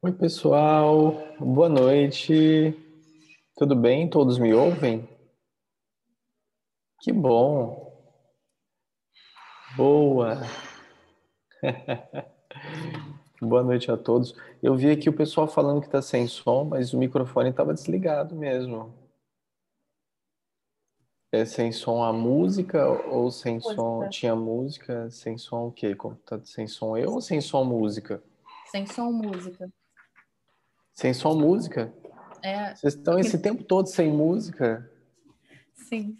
Oi, pessoal. Boa noite. Tudo bem? Todos me ouvem? Que bom. Boa. Boa noite a todos. Eu vi aqui o pessoal falando que está sem som, mas o microfone estava desligado mesmo. É sem som a música ou sem som? Tinha música sem som o quê? Tá sem som eu ou sem som música? Sem som música. Sem som música? É. Vocês estão esse tempo todo sem música? Sim.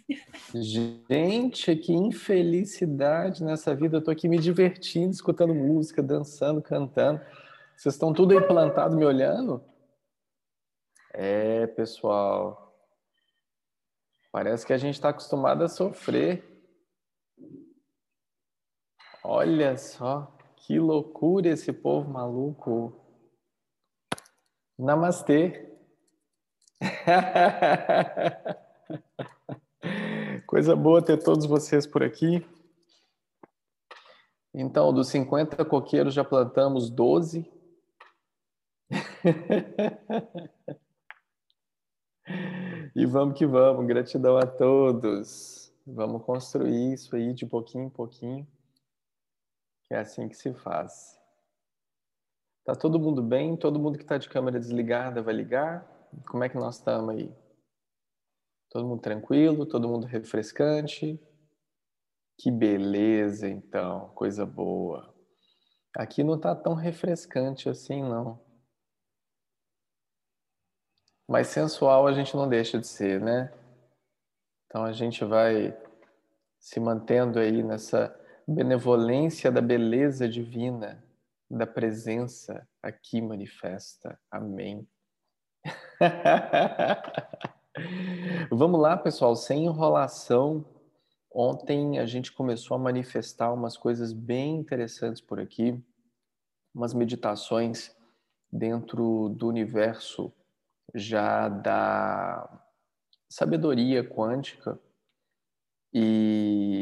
Gente, que infelicidade nessa vida. Eu tô aqui me divertindo, escutando música, dançando, cantando. Vocês estão tudo aí plantado me olhando? É, pessoal. Parece que a gente está acostumado a sofrer. Olha só, que loucura esse povo maluco. Namastê. Coisa boa ter todos vocês por aqui. Então, dos 50 coqueiros já plantamos 12. e vamos que vamos. Gratidão a todos. Vamos construir isso aí de pouquinho em pouquinho. É assim que se faz. Tá todo mundo bem? Todo mundo que está de câmera desligada vai ligar? Como é que nós estamos aí? Todo mundo tranquilo? Todo mundo refrescante? Que beleza, então, coisa boa. Aqui não tá tão refrescante assim, não. Mas sensual a gente não deixa de ser, né? Então a gente vai se mantendo aí nessa benevolência da beleza divina da presença aqui manifesta. Amém. Vamos lá, pessoal, sem enrolação. Ontem a gente começou a manifestar umas coisas bem interessantes por aqui, umas meditações dentro do universo já da sabedoria quântica e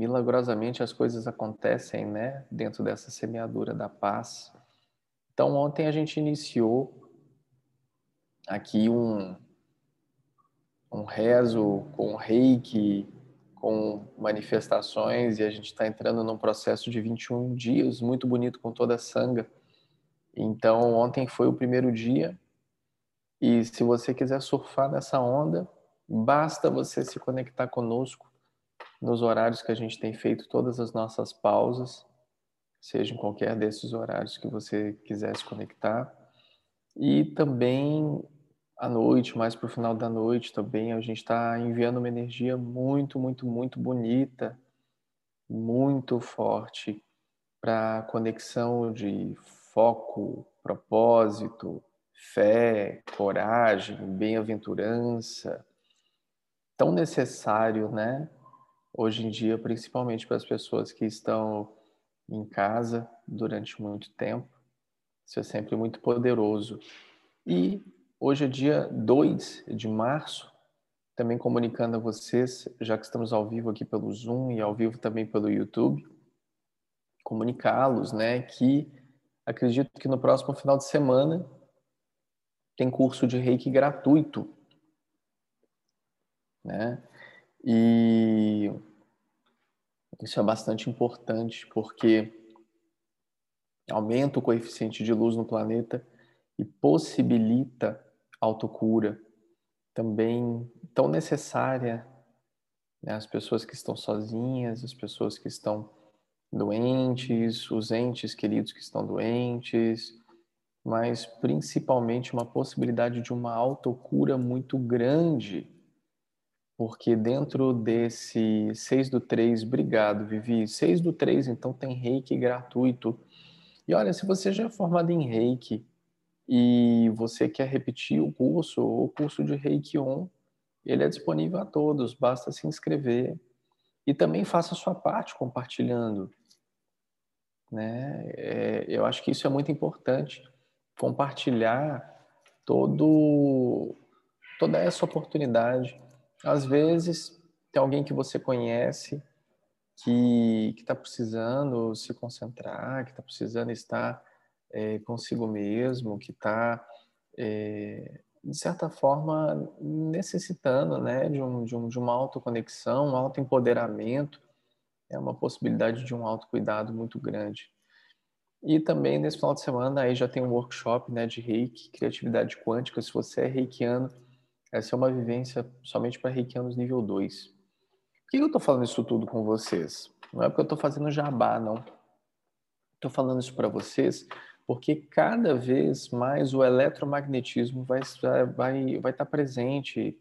milagrosamente as coisas acontecem, né, dentro dessa semeadura da paz. Então, ontem a gente iniciou aqui um, um rezo com reiki, com manifestações, e a gente está entrando num processo de 21 dias muito bonito com toda a sanga. Então, ontem foi o primeiro dia, e se você quiser surfar nessa onda, basta você se conectar conosco nos horários que a gente tem feito todas as nossas pausas, seja em qualquer desses horários que você quiser se conectar. E também à noite, mais para o final da noite também, a gente está enviando uma energia muito, muito, muito bonita, muito forte para conexão de foco, propósito, fé, coragem, bem-aventurança, tão necessário, né? Hoje em dia, principalmente para as pessoas que estão em casa durante muito tempo. Isso é sempre muito poderoso. E hoje é dia 2 de março, também comunicando a vocês, já que estamos ao vivo aqui pelo Zoom e ao vivo também pelo YouTube, comunicá-los, né, que acredito que no próximo final de semana tem curso de Reiki gratuito, né? E isso é bastante importante porque aumenta o coeficiente de luz no planeta e possibilita autocura, também tão necessária né? as pessoas que estão sozinhas, as pessoas que estão doentes, os entes queridos que estão doentes, mas principalmente uma possibilidade de uma autocura muito grande porque dentro desse 6 do 3, obrigado, Vivi. 6 do 3, então tem reiki gratuito. E olha, se você já é formado em reiki e você quer repetir o curso, o curso de reiki 1, ele é disponível a todos, basta se inscrever. E também faça a sua parte compartilhando. Né? É, eu acho que isso é muito importante. Compartilhar todo, toda essa oportunidade às vezes, tem alguém que você conhece que está precisando se concentrar, que está precisando estar é, consigo mesmo, que está, é, de certa forma, necessitando né, de, um, de, um, de uma autoconexão, um autoempoderamento, é uma possibilidade de um autocuidado muito grande. E também nesse final de semana aí já tem um workshop né, de reiki, criatividade quântica. Se você é reikiano, essa é uma vivência somente para reikianos nível 2. Por que eu estou falando isso tudo com vocês? Não é porque eu estou fazendo jabá, não. Estou falando isso para vocês porque cada vez mais o eletromagnetismo vai estar vai, vai estar presente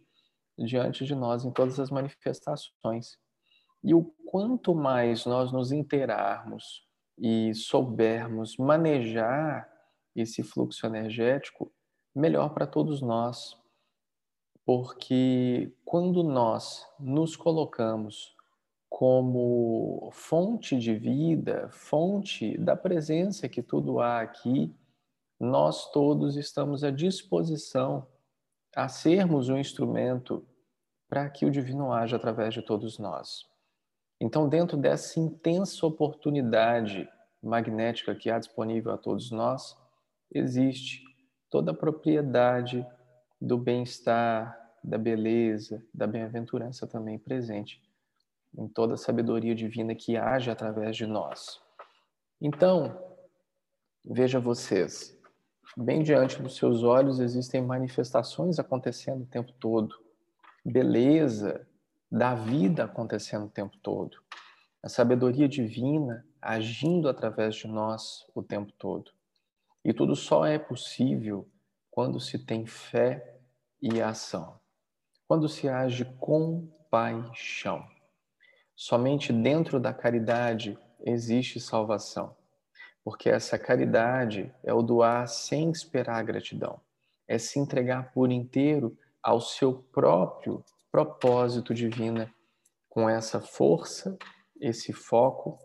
diante de nós em todas as manifestações. E o quanto mais nós nos interarmos e soubermos manejar esse fluxo energético, melhor para todos nós. Porque quando nós nos colocamos como fonte de vida, fonte da presença que tudo há aqui, nós todos estamos à disposição a sermos um instrumento para que o divino haja através de todos nós. Então, dentro dessa intensa oportunidade magnética que há disponível a todos nós, existe toda a propriedade do bem-estar, da beleza, da bem-aventurança também presente em toda a sabedoria divina que age através de nós. Então, veja vocês, bem diante dos seus olhos existem manifestações acontecendo o tempo todo, beleza da vida acontecendo o tempo todo, a sabedoria divina agindo através de nós o tempo todo. E tudo só é possível quando se tem fé e ação, quando se age com paixão. Somente dentro da caridade existe salvação, porque essa caridade é o doar sem esperar gratidão, é se entregar por inteiro ao seu próprio propósito divino, com essa força, esse foco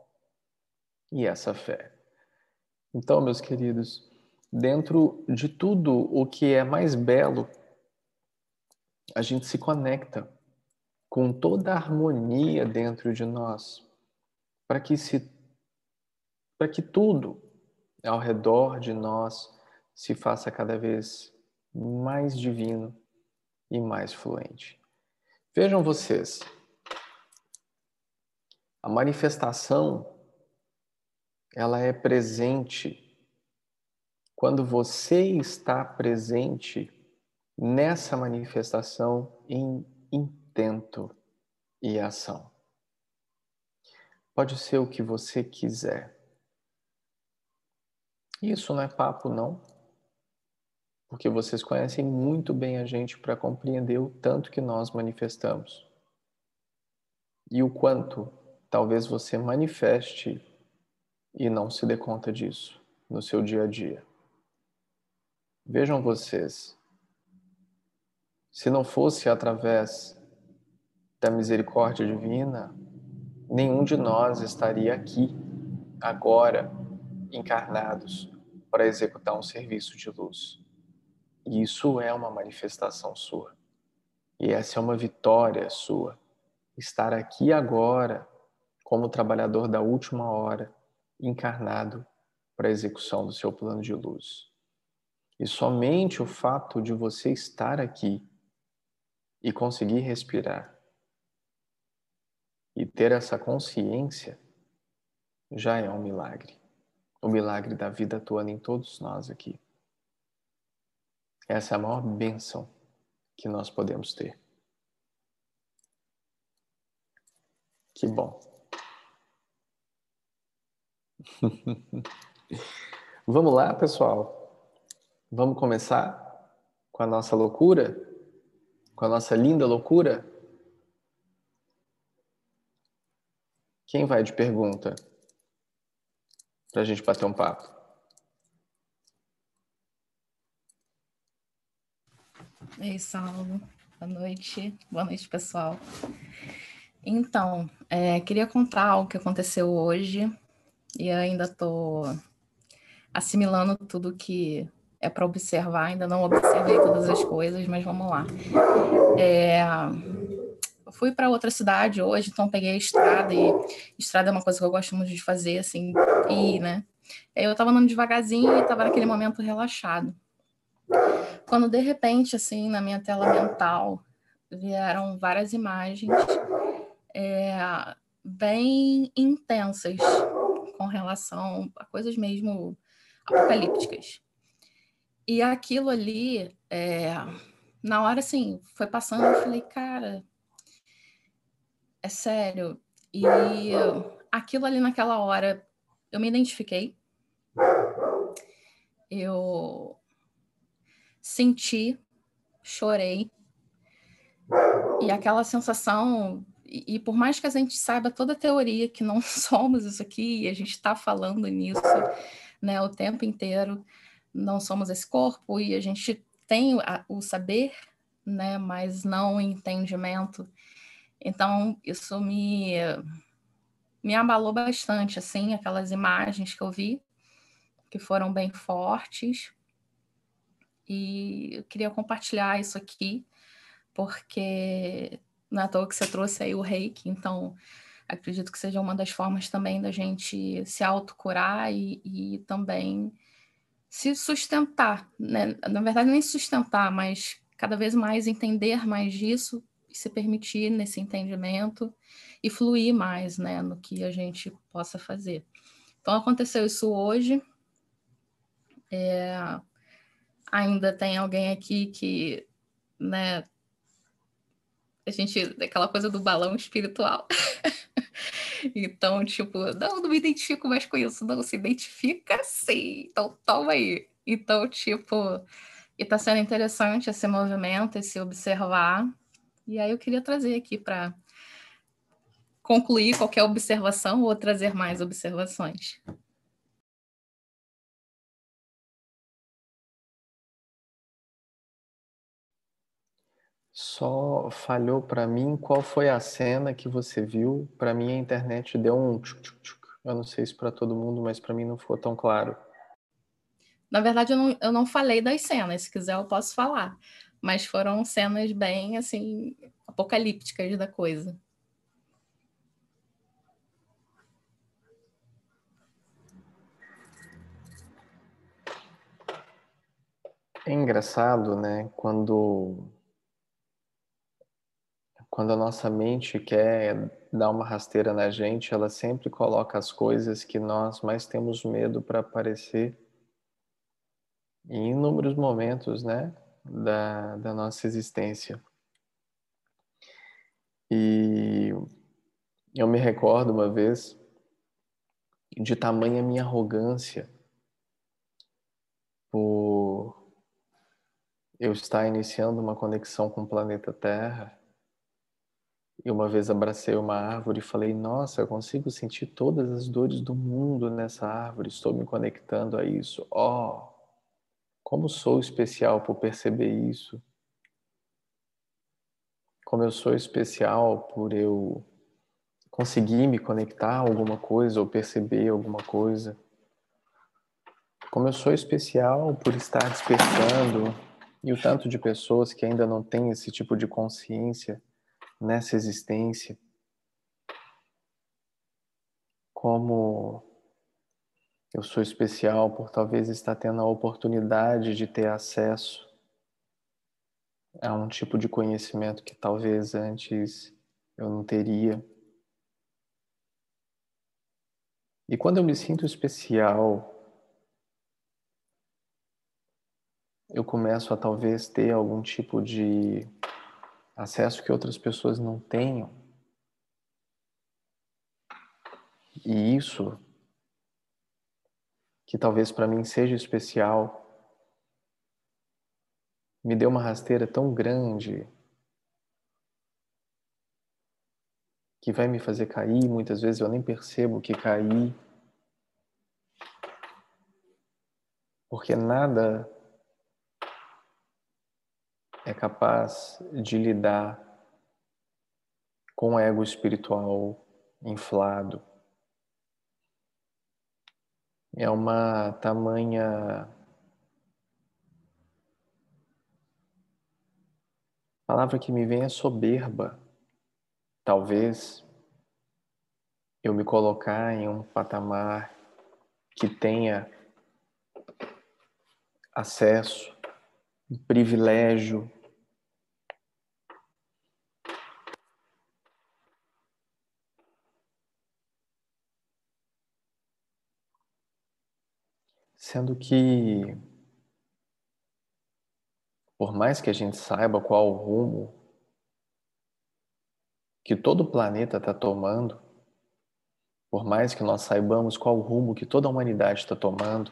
e essa fé. Então, meus queridos, dentro de tudo o que é mais belo, a gente se conecta com toda a harmonia dentro de nós, para que se para que tudo ao redor de nós se faça cada vez mais divino e mais fluente. Vejam vocês, a manifestação ela é presente quando você está presente nessa manifestação em intento e ação. Pode ser o que você quiser. Isso não é papo, não. Porque vocês conhecem muito bem a gente para compreender o tanto que nós manifestamos. E o quanto talvez você manifeste e não se dê conta disso no seu dia a dia. Vejam vocês, se não fosse através da misericórdia divina, nenhum de nós estaria aqui, agora, encarnados, para executar um serviço de luz. E isso é uma manifestação sua. E essa é uma vitória sua. Estar aqui agora, como trabalhador da última hora, encarnado para a execução do seu plano de luz. E somente o fato de você estar aqui e conseguir respirar e ter essa consciência já é um milagre. O milagre da vida atuando em todos nós aqui. Essa é a maior bênção que nós podemos ter. Que bom. Vamos lá, pessoal? Vamos começar com a nossa loucura? Com a nossa linda loucura? Quem vai de pergunta? Para a gente bater um papo. Ei, Saulo. Boa noite. Boa noite, pessoal. Então, é, queria contar algo que aconteceu hoje e ainda estou assimilando tudo que é para observar. Ainda não observei todas as coisas, mas vamos lá. É, fui para outra cidade hoje, então peguei a estrada e estrada é uma coisa que eu gosto muito de fazer, assim, ir, né? Eu estava andando devagarzinho e estava naquele momento relaxado. Quando de repente, assim, na minha tela mental, vieram várias imagens é, bem intensas com relação a coisas mesmo apocalípticas. E aquilo ali, é, na hora, assim, foi passando, eu falei, cara, é sério. E aquilo ali naquela hora, eu me identifiquei. Eu senti, chorei. E aquela sensação, e, e, por mais que a gente saiba toda a teoria que não somos isso aqui, e a gente está falando nisso né, o tempo inteiro, não somos esse corpo, e a gente tem o saber, né, mas não o entendimento. Então, isso me, me abalou bastante, assim, aquelas imagens que eu vi, que foram bem fortes. E eu queria compartilhar isso aqui, porque não é à toa que você trouxe aí o reiki, então acredito que seja uma das formas também da gente se autocurar e, e também se sustentar, né? Na verdade, nem sustentar, mas cada vez mais entender mais disso e se permitir nesse entendimento e fluir mais, né, no que a gente possa fazer. Então aconteceu isso hoje. É, ainda tem alguém aqui que, né, a gente, aquela coisa do balão espiritual. então, tipo, não, não me identifico mais com isso, não, se identifica sim, então toma aí. Então, tipo, e tá sendo interessante esse movimento, esse observar. E aí eu queria trazer aqui para concluir qualquer observação ou trazer mais observações. Só falhou para mim qual foi a cena que você viu. Para mim a internet deu um tchuc, tchuc, tchuc. Eu não sei se para todo mundo, mas para mim não ficou tão claro. Na verdade, eu não, eu não falei das cenas. Se quiser, eu posso falar. Mas foram cenas bem, assim, apocalípticas da coisa. É engraçado, né? Quando quando a nossa mente quer dar uma rasteira na gente, ela sempre coloca as coisas que nós mais temos medo para aparecer em inúmeros momentos, né, da, da nossa existência. E eu me recordo uma vez de tamanha minha arrogância por eu estar iniciando uma conexão com o planeta Terra e uma vez abracei uma árvore e falei: Nossa, eu consigo sentir todas as dores do mundo nessa árvore, estou me conectando a isso. Oh, como sou especial por perceber isso. Como eu sou especial por eu conseguir me conectar a alguma coisa ou perceber alguma coisa. Como eu sou especial por estar despertando e o tanto de pessoas que ainda não têm esse tipo de consciência nessa existência, como eu sou especial por talvez estar tendo a oportunidade de ter acesso a um tipo de conhecimento que talvez antes eu não teria. E quando eu me sinto especial, eu começo a talvez ter algum tipo de acesso que outras pessoas não tenham. E isso, que talvez para mim seja especial, me deu uma rasteira tão grande que vai me fazer cair. Muitas vezes eu nem percebo que caí. Porque nada é capaz de lidar com o ego espiritual inflado. É uma tamanha a palavra que me vem é soberba. Talvez eu me colocar em um patamar que tenha acesso, privilégio Sendo que, por mais que a gente saiba qual o rumo que todo o planeta está tomando, por mais que nós saibamos qual o rumo que toda a humanidade está tomando,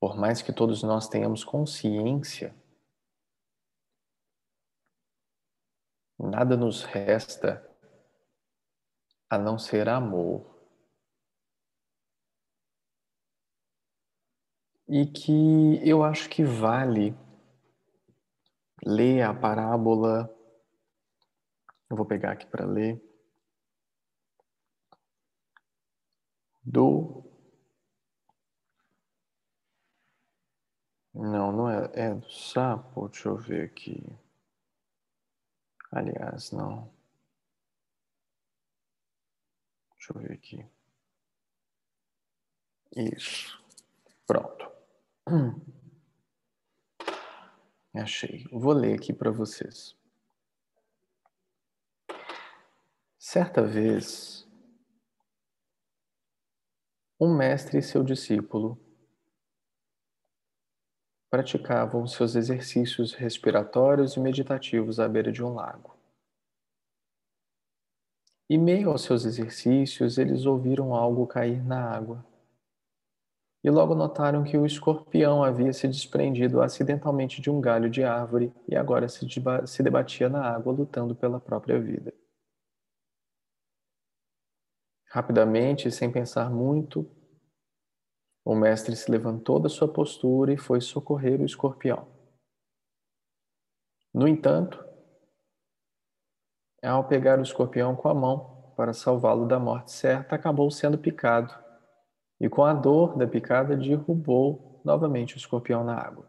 por mais que todos nós tenhamos consciência, nada nos resta a não ser amor. E que eu acho que vale ler a parábola. Eu vou pegar aqui para ler. Do. Não, não é, é do sapo. Deixa eu ver aqui. Aliás, não. Deixa eu ver aqui. Isso. Pronto. Hum. Achei. Vou ler aqui para vocês. Certa vez, um mestre e seu discípulo praticavam seus exercícios respiratórios e meditativos à beira de um lago. E meio aos seus exercícios, eles ouviram algo cair na água e logo notaram que o escorpião havia se desprendido acidentalmente de um galho de árvore e agora se, se debatia na água lutando pela própria vida. Rapidamente, sem pensar muito, o mestre se levantou da sua postura e foi socorrer o escorpião. No entanto, ao pegar o escorpião com a mão para salvá-lo da morte certa, acabou sendo picado e com a dor da picada derrubou novamente o escorpião na água.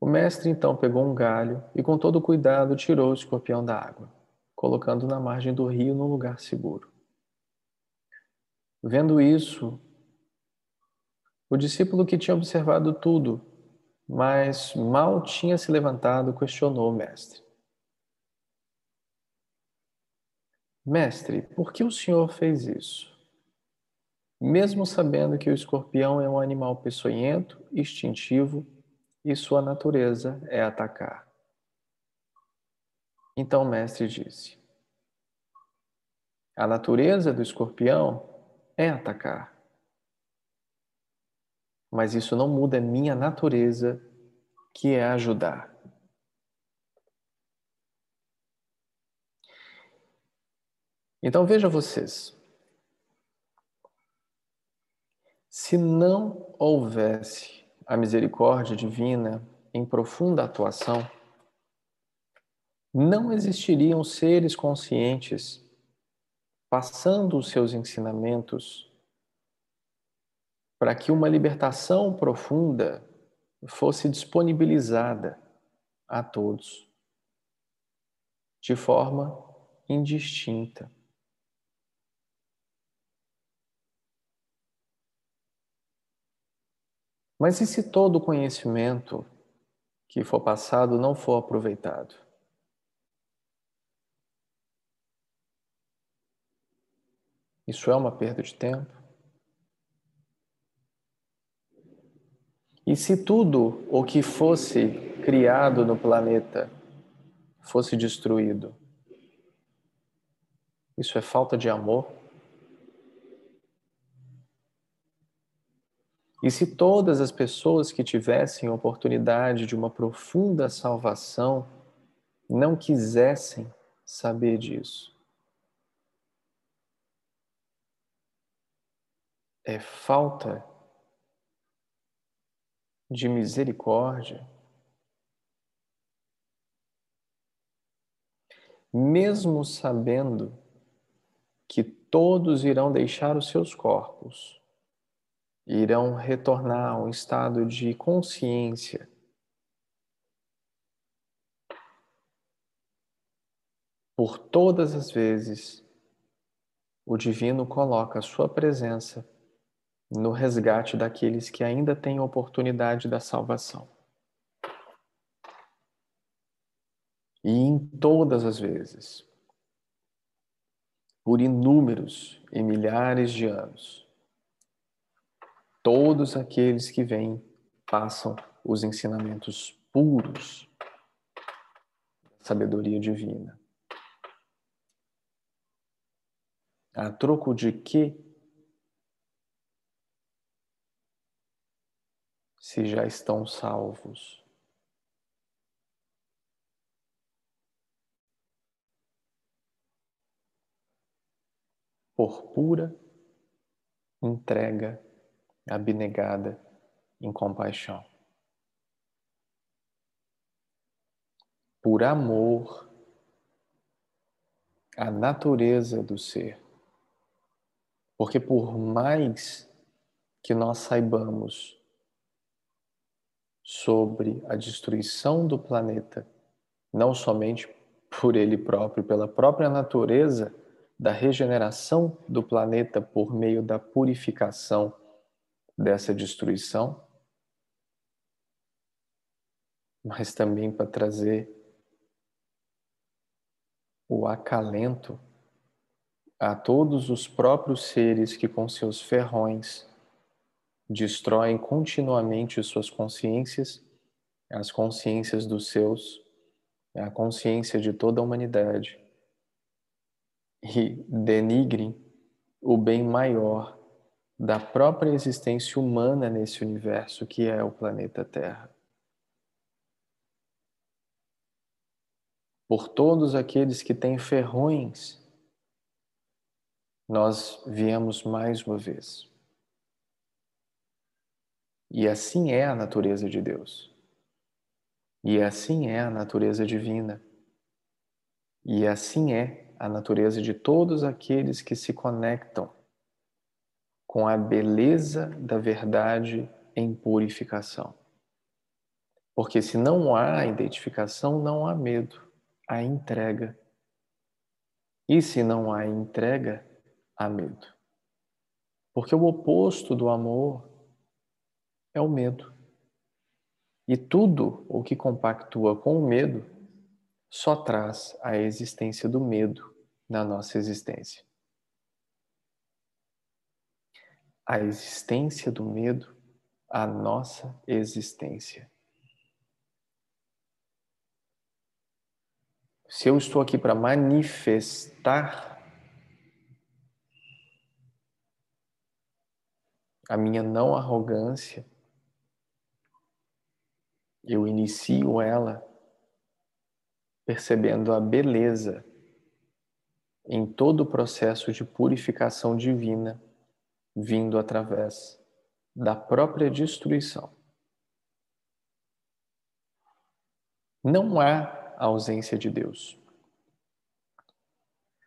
O mestre então pegou um galho e, com todo cuidado, tirou o escorpião da água, colocando na margem do rio num lugar seguro. Vendo isso, o discípulo que tinha observado tudo, mas mal tinha se levantado, questionou o mestre: Mestre, por que o senhor fez isso? Mesmo sabendo que o escorpião é um animal peçonhento, instintivo e sua natureza é atacar. Então o mestre disse: A natureza do escorpião é atacar. Mas isso não muda a minha natureza, que é ajudar. Então veja vocês, Se não houvesse a misericórdia divina em profunda atuação, não existiriam seres conscientes passando os seus ensinamentos para que uma libertação profunda fosse disponibilizada a todos de forma indistinta. Mas e se todo o conhecimento que for passado não for aproveitado? Isso é uma perda de tempo? E se tudo o que fosse criado no planeta fosse destruído? Isso é falta de amor? E se todas as pessoas que tivessem oportunidade de uma profunda salvação não quisessem saber disso? É falta de misericórdia. Mesmo sabendo que todos irão deixar os seus corpos irão retornar a um estado de consciência. Por todas as vezes o divino coloca a sua presença no resgate daqueles que ainda têm oportunidade da salvação. E em todas as vezes, por inúmeros e milhares de anos, todos aqueles que vêm passam os ensinamentos puros da sabedoria divina. A troco de que se já estão salvos. Por pura entrega abnegada em compaixão. Por amor à natureza do ser. Porque por mais que nós saibamos sobre a destruição do planeta, não somente por ele próprio, pela própria natureza da regeneração do planeta por meio da purificação dessa destruição, mas também para trazer o acalento a todos os próprios seres que, com seus ferrões, destroem continuamente suas consciências, as consciências dos seus, a consciência de toda a humanidade, e denigrem o bem maior da própria existência humana nesse universo que é o planeta Terra. Por todos aqueles que têm ferrões, nós viemos mais uma vez e assim é a natureza de Deus. E assim é a natureza divina. E assim é a natureza de todos aqueles que se conectam com a beleza da verdade em purificação. Porque se não há identificação, não há medo, há entrega. E se não há entrega, há medo. Porque o oposto do amor é o medo. E tudo o que compactua com o medo só traz a existência do medo na nossa existência. A existência do medo, a nossa existência. Se eu estou aqui para manifestar a minha não arrogância, eu inicio ela percebendo a beleza em todo o processo de purificação divina vindo através da própria destruição. Não há ausência de Deus.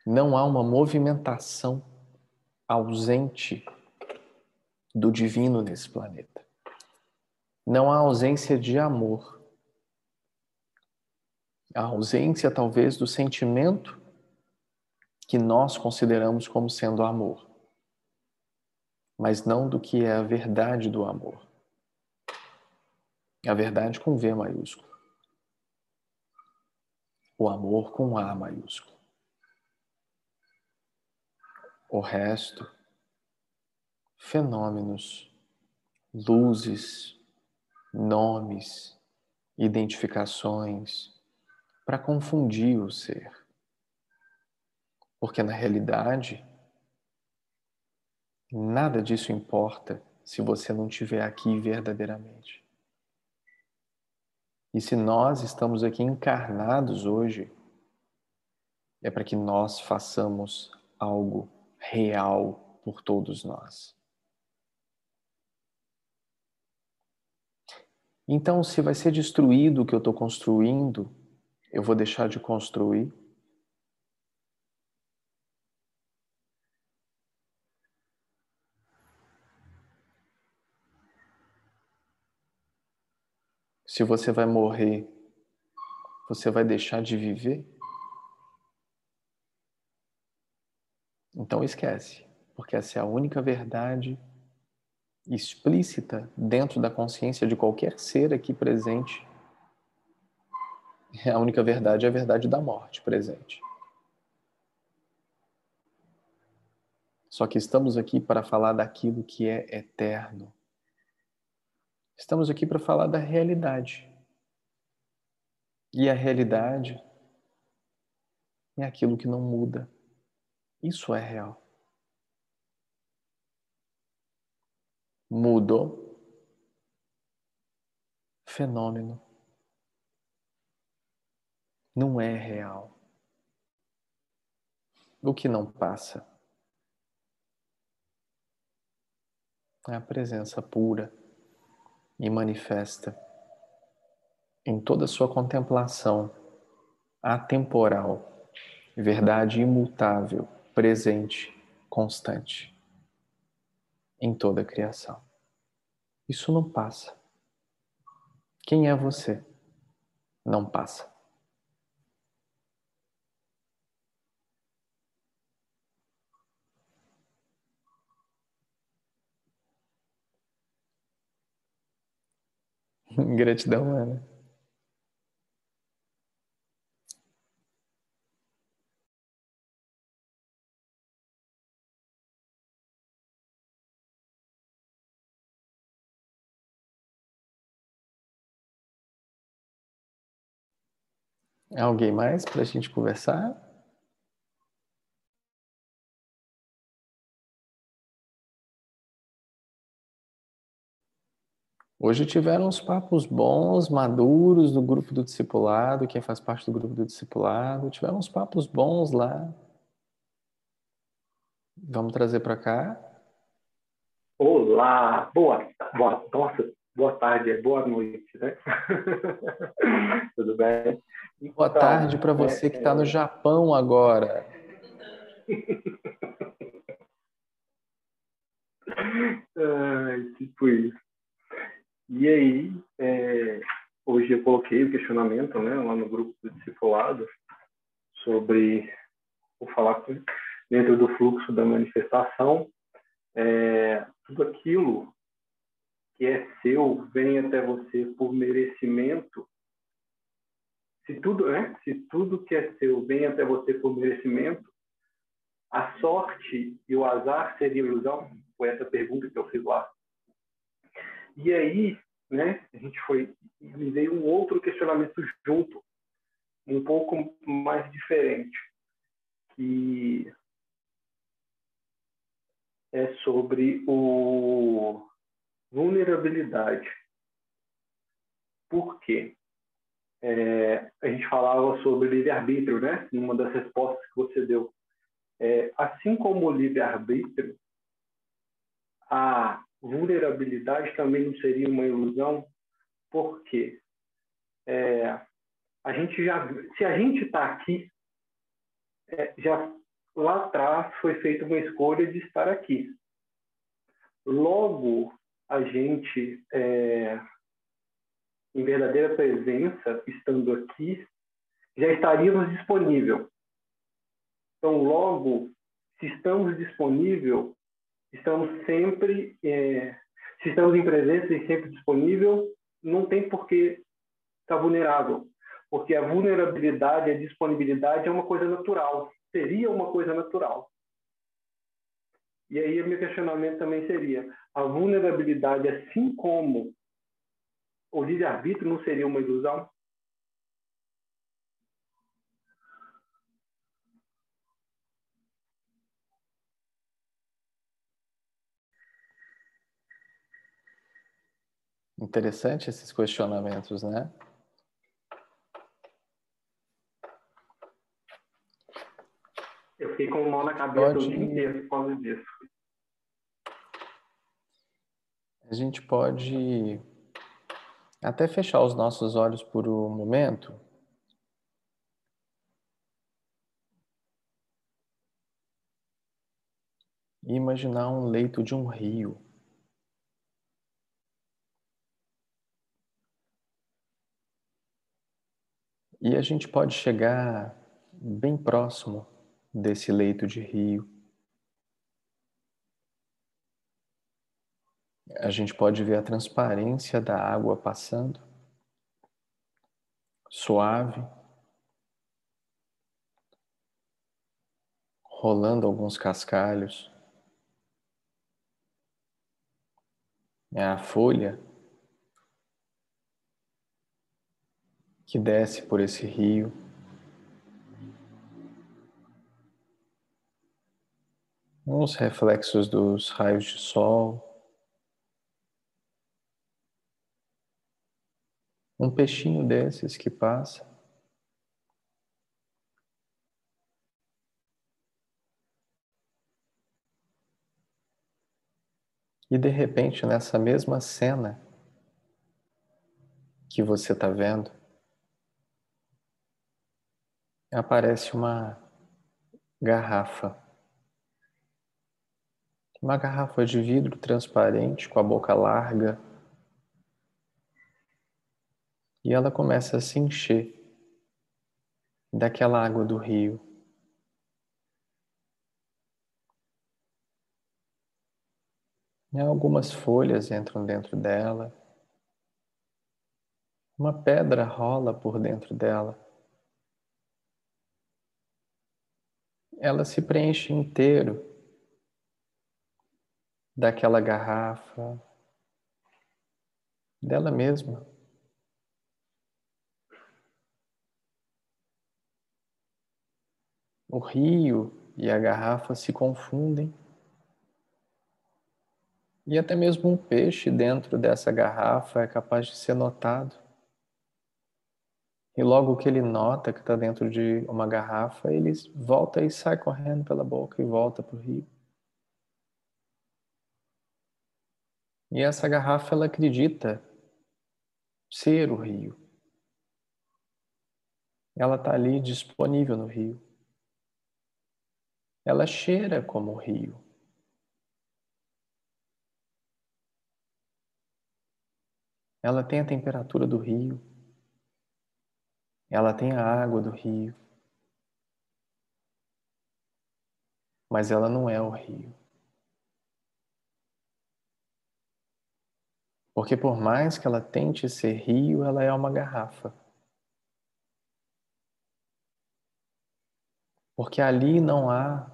Não há uma movimentação ausente do divino nesse planeta não há ausência de amor. A ausência, talvez, do sentimento que nós consideramos como sendo amor, mas não do que é a verdade do amor. A verdade com V maiúsculo. O amor com A maiúsculo. O resto, fenômenos, luzes, nomes, identificações, para confundir o ser. Porque na realidade, nada disso importa se você não estiver aqui verdadeiramente. E se nós estamos aqui encarnados hoje, é para que nós façamos algo real por todos nós. Então, se vai ser destruído o que eu estou construindo, eu vou deixar de construir? Se você vai morrer, você vai deixar de viver? Então esquece, porque essa é a única verdade explícita dentro da consciência de qualquer ser aqui presente. A única verdade é a verdade da morte presente. Só que estamos aqui para falar daquilo que é eterno. Estamos aqui para falar da realidade. E a realidade é aquilo que não muda. Isso é real. Mudou. Fenômeno. Não é real. O que não passa é a presença pura e manifesta em toda sua contemplação atemporal, verdade imutável, presente, constante em toda a criação. Isso não passa. Quem é você? Não passa. Gratidão, Ana. Alguém mais para a gente conversar? Hoje tiveram uns papos bons, maduros do grupo do discipulado, quem faz parte do grupo do discipulado, tiveram uns papos bons lá. Vamos trazer para cá. Olá, boa, boa, nossa, boa tarde, é boa noite, né? Tudo bem? Boa então, tarde para você é, que está no Japão agora. Ai, tipo isso. E aí, é, hoje eu coloquei o questionamento né, lá no grupo do discipulado sobre o falar dentro do fluxo da manifestação, é, tudo aquilo que é seu vem até você por merecimento. Se tudo, né, se tudo que é seu vem até você por merecimento, a sorte e o azar seria ilusão? Foi essa pergunta que eu fiz lá. E aí, né, a gente foi, me veio um outro questionamento junto, um pouco mais diferente, que é sobre o vulnerabilidade. Por quê? É, a gente falava sobre livre-arbítrio, né? Numa das respostas que você deu. É, assim como o livre-arbítrio, a vulnerabilidade também não seria uma ilusão, porque é, a gente já, se a gente está aqui, é, já lá atrás foi feita uma escolha de estar aqui. Logo, a gente, é, em verdadeira presença, estando aqui, já estaríamos disponível. Então, logo, se estamos disponível, estamos sempre, é, se estamos em presença e sempre disponível, não tem por que estar vulnerável, porque a vulnerabilidade, a disponibilidade é uma coisa natural, seria uma coisa natural. E aí meu questionamento também seria, a vulnerabilidade, assim como o livre-arbítrio, não seria uma ilusão? Interessante esses questionamentos, né? Eu fiquei com o mão na cabeça pode... o dia inteiro por causa disso. A gente pode até fechar os nossos olhos por um momento. E imaginar um leito de um rio. E a gente pode chegar bem próximo desse leito de rio. A gente pode ver a transparência da água passando, suave, rolando alguns cascalhos. É a folha que desce por esse rio. Os reflexos dos raios de sol. Um peixinho desses que passa. E de repente, nessa mesma cena que você está vendo, aparece uma garrafa. Uma garrafa de vidro transparente com a boca larga. E ela começa a se encher daquela água do rio. E algumas folhas entram dentro dela. Uma pedra rola por dentro dela. Ela se preenche inteiro daquela garrafa, dela mesma. O rio e a garrafa se confundem. E até mesmo um peixe dentro dessa garrafa é capaz de ser notado. E logo que ele nota que está dentro de uma garrafa, ele volta e sai correndo pela boca e volta para o rio. E essa garrafa, ela acredita ser o rio. Ela está ali disponível no rio. Ela cheira como o rio. Ela tem a temperatura do rio. Ela tem a água do rio. Mas ela não é o rio. Porque por mais que ela tente ser rio, ela é uma garrafa. Porque ali não há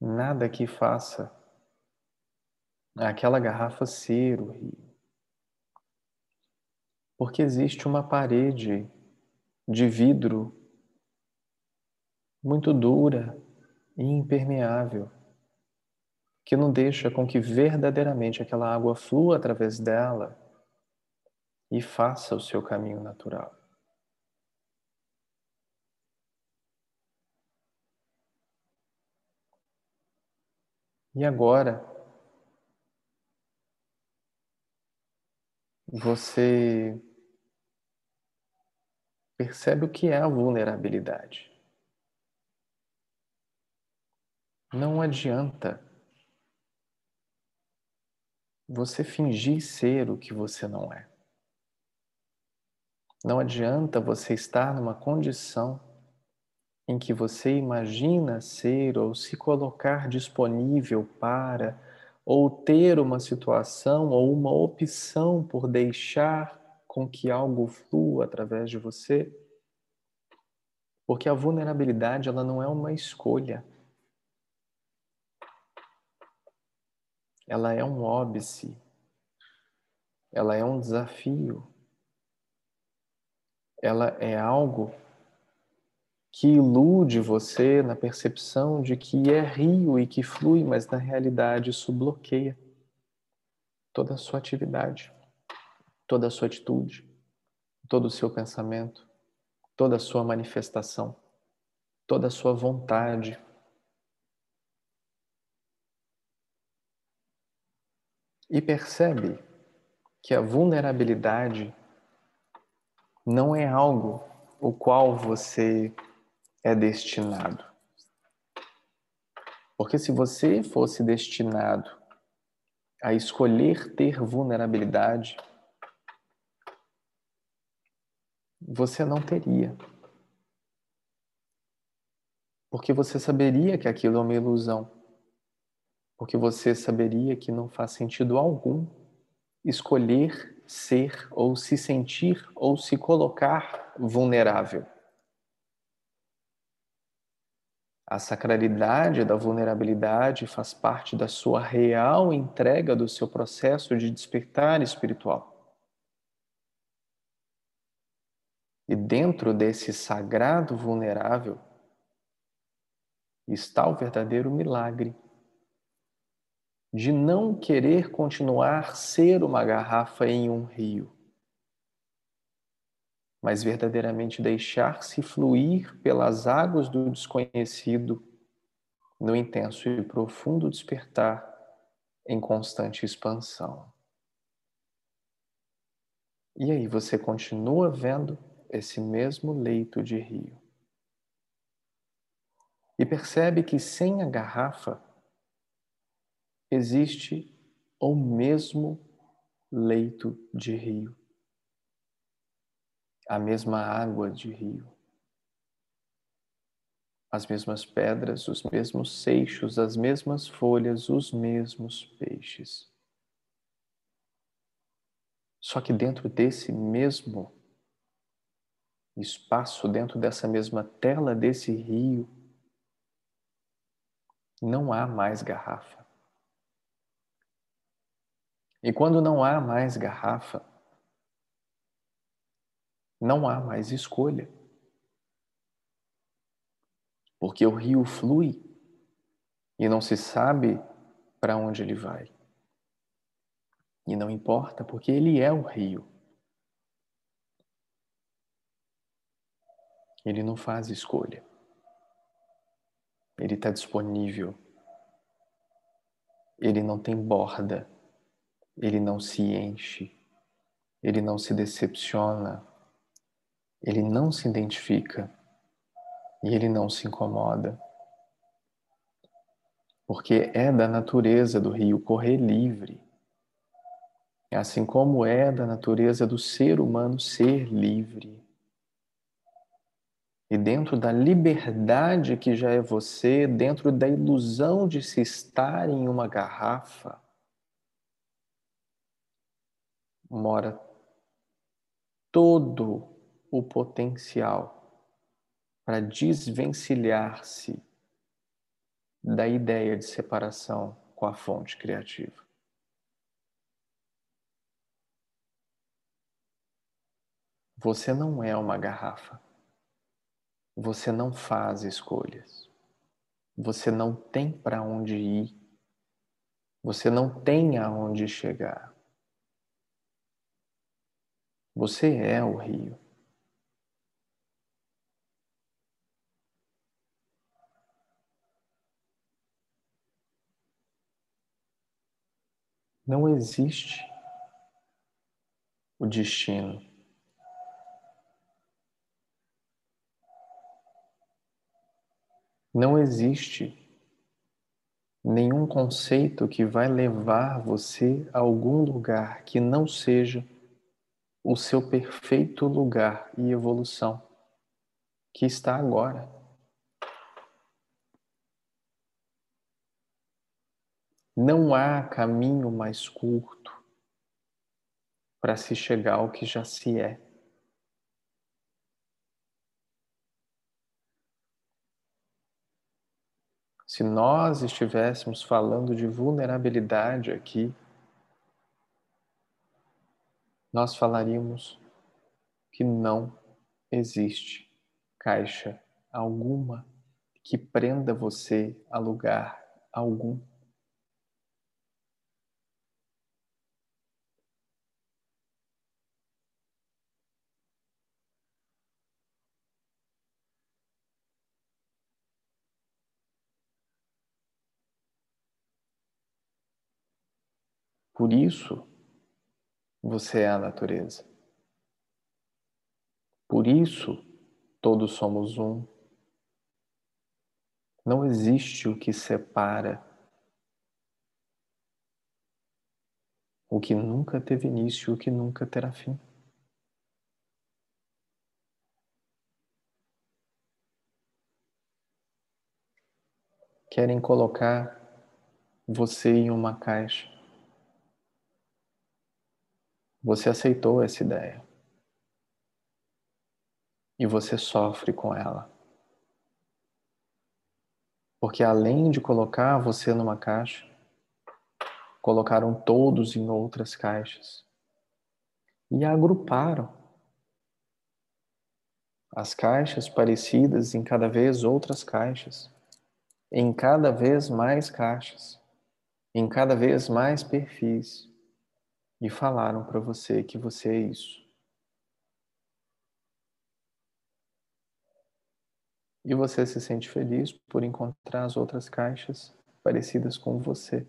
nada que faça aquela garrafa ser o rio. Porque existe uma parede de vidro muito dura e impermeável, que não deixa com que verdadeiramente aquela água flua através dela e faça o seu caminho natural. E agora, você percebe o que é a vulnerabilidade. Não adianta você fingir ser o que você não é. Não adianta você estar numa condição em que você imagina ser ou se colocar disponível para ou ter uma situação ou uma opção por deixar com que algo flua através de você. Porque a vulnerabilidade ela não é uma escolha. Ela é um óbice. Ela é um desafio. Ela é algo que ilude você na percepção de que é rio e que flui, mas na realidade isso bloqueia toda a sua atividade toda a sua atitude, todo o seu pensamento, toda a sua manifestação, toda a sua vontade. E percebe que a vulnerabilidade não é algo o qual você é destinado. Porque se você fosse destinado a escolher ter vulnerabilidade, você não teria. Porque você saberia que aquilo é uma ilusão. porque você saberia que não faz sentido algum escolher ser ou se sentir ou se colocar vulnerável. A sacralidade da vulnerabilidade faz parte da sua real entrega do seu processo de despertar espiritual. E dentro desse sagrado vulnerável está o verdadeiro milagre de não querer continuar ser uma garrafa em um rio, mas verdadeiramente deixar-se fluir pelas águas do desconhecido no intenso e profundo despertar em constante expansão. E aí você continua vendo esse mesmo leito de rio. E percebe que sem a garrafa existe o mesmo leito de rio, a mesma água de rio, as mesmas pedras, os mesmos seixos, as mesmas folhas, os mesmos peixes. Só que dentro desse mesmo espaço, dentro dessa mesma tela desse rio, não há mais garrafa. E quando não há mais garrafa, não há mais escolha. Porque o rio flui e não se sabe para onde ele vai. E não importa, porque ele é o rio. Ele não faz escolha. Ele está disponível. Ele não tem borda ele não se enche, ele não se decepciona, ele não se identifica e ele não se incomoda. Porque é da natureza do rio correr livre, assim como é da natureza do ser humano ser livre. E dentro da liberdade que já é você, dentro da ilusão de se estar em uma garrafa, mora todo o potencial para desvencilhar-se da ideia de separação com a fonte criativa. Você não é uma garrafa. Você não faz escolhas. Você não tem para onde ir. Você não tem aonde chegar. Você é o rio. Não existe o destino. Não existe nenhum conceito que vai levar você a algum lugar que não seja o seu perfeito lugar e evolução, que está agora. Não há caminho mais curto para se chegar ao que já se é. Se nós estivéssemos falando de vulnerabilidade aqui, nós falaríamos que não existe caixa alguma que prenda você a lugar algum. Por isso, você é a natureza. Por isso, todos somos um. Não existe o que separa o que nunca teve início, o que nunca terá fim. Querem colocar você em uma caixa. Você aceitou essa ideia. E você sofre com ela. Porque além de colocar você numa caixa, colocaram todos em outras caixas e agruparam as caixas parecidas em cada vez outras caixas, em cada vez mais caixas, em cada vez mais perfis, e falaram para você que você é isso. E você se sente feliz por encontrar as outras caixas parecidas com você.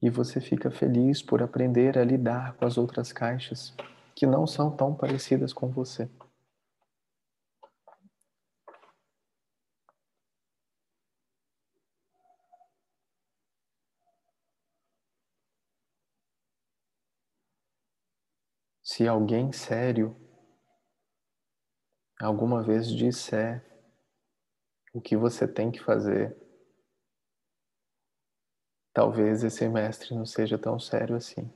E você fica feliz por aprender a lidar com as outras caixas que não são tão parecidas com você. Se alguém sério alguma vez disser o que você tem que fazer, talvez esse mestre não seja tão sério assim.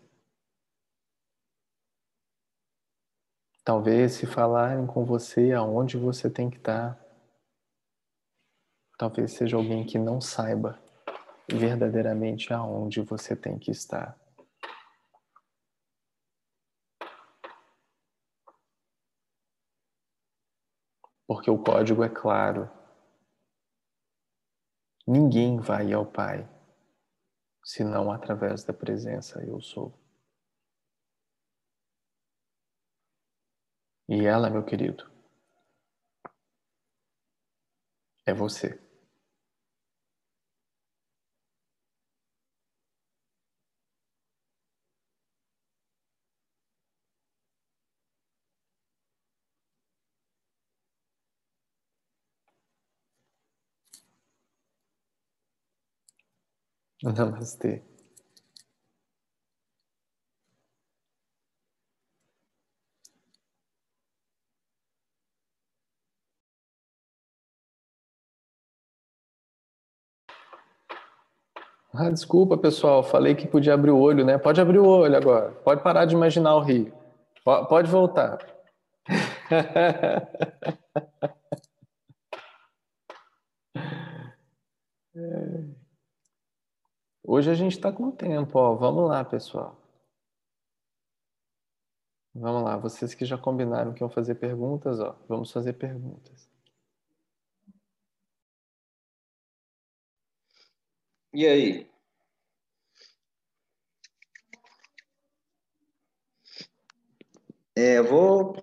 Talvez se falarem com você aonde você tem que estar, talvez seja alguém que não saiba verdadeiramente aonde você tem que estar. Porque o código é claro. Ninguém vai ao Pai senão através da presença eu sou. E ela, meu querido, é você. Namastê. Ah, desculpa, pessoal. Falei que podia abrir o olho, né? Pode abrir o olho agora. Pode parar de imaginar o rio. Pode voltar. Hoje a gente está com tempo, ó. Vamos lá, pessoal. Vamos lá, vocês que já combinaram que iam fazer perguntas, ó. Vamos fazer perguntas. E aí? É, eu vou,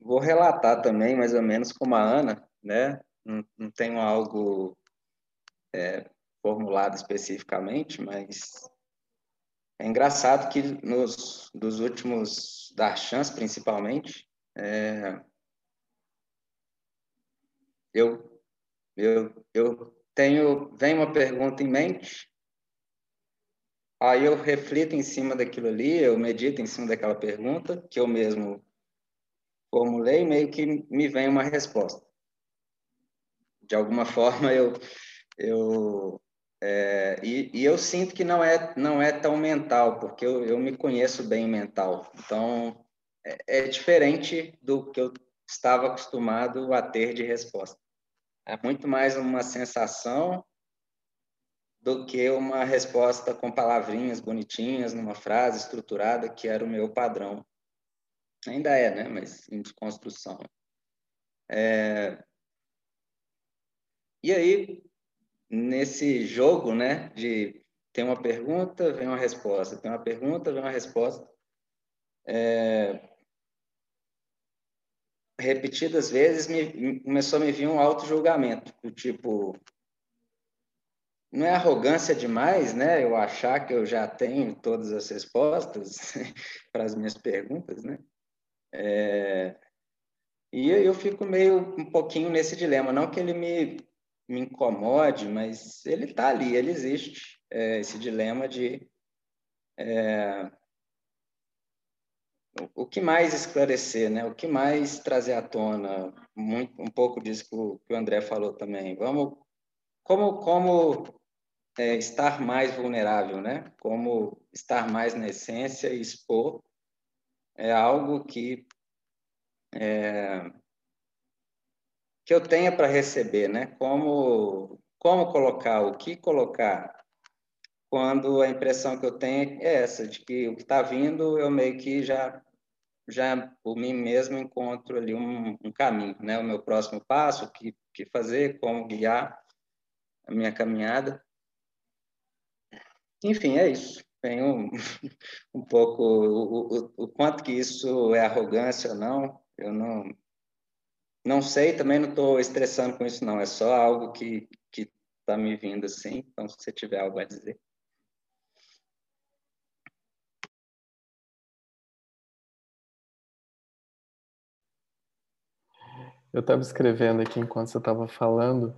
vou relatar também, mais ou menos como a Ana, né? Não, não tenho algo é, formulado especificamente, mas é engraçado que nos dos últimos chance principalmente, é, eu, eu, eu tenho, vem uma pergunta em mente, aí eu reflito em cima daquilo ali, eu medito em cima daquela pergunta que eu mesmo formulei, meio que me vem uma resposta. De alguma forma eu eu é, e, e, eu sinto que não é não é tão mental, porque eu, eu me conheço bem mental. Então é, é diferente do que eu estava acostumado a ter de resposta. É muito mais uma sensação do que uma resposta com palavrinhas bonitinhas, numa frase estruturada, que era o meu padrão. Ainda é, né? Mas em desconstrução. É... E aí, nesse jogo, né, de tem uma pergunta, vem uma resposta, tem uma pergunta, vem uma resposta, é, repetidas vezes me, começou a me vir um auto-julgamento, do tipo, não é arrogância demais, né, eu achar que eu já tenho todas as respostas para as minhas perguntas, né, é, e eu fico meio um pouquinho nesse dilema, não que ele me, me incomode, mas ele está ali, ele existe, é, esse dilema de é, o que mais esclarecer, né? O que mais trazer à tona? Muito, um pouco disso que o, que o André falou também. Vamos como, como é, estar mais vulnerável, né? Como estar mais na essência e expor é algo que é, que eu tenha para receber, né? Como como colocar, o que colocar, quando a impressão que eu tenho é essa de que o que está vindo eu meio que já já por mim mesmo encontro ali um, um caminho, né? O meu próximo passo, o que que fazer, como guiar a minha caminhada. Enfim, é isso. Tem um, um pouco o, o, o quanto que isso é arrogância ou não, eu não não sei, também não estou estressando com isso não, é só algo que está me vindo assim. Então, se você tiver algo a dizer. Eu estava escrevendo aqui enquanto você estava falando,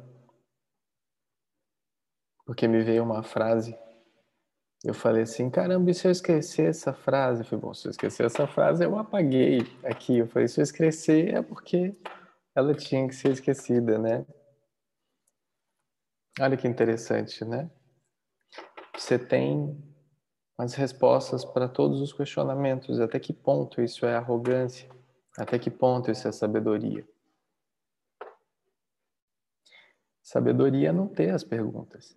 porque me veio uma frase. Eu falei assim, caramba, e se eu esquecer essa frase? Eu falei, bom, se eu esquecer essa frase, eu apaguei aqui. Eu falei, se eu esquecer é porque ela tinha que ser esquecida, né? Olha que interessante, né? Você tem as respostas para todos os questionamentos. Até que ponto isso é arrogância? Até que ponto isso é sabedoria? Sabedoria é não ter as perguntas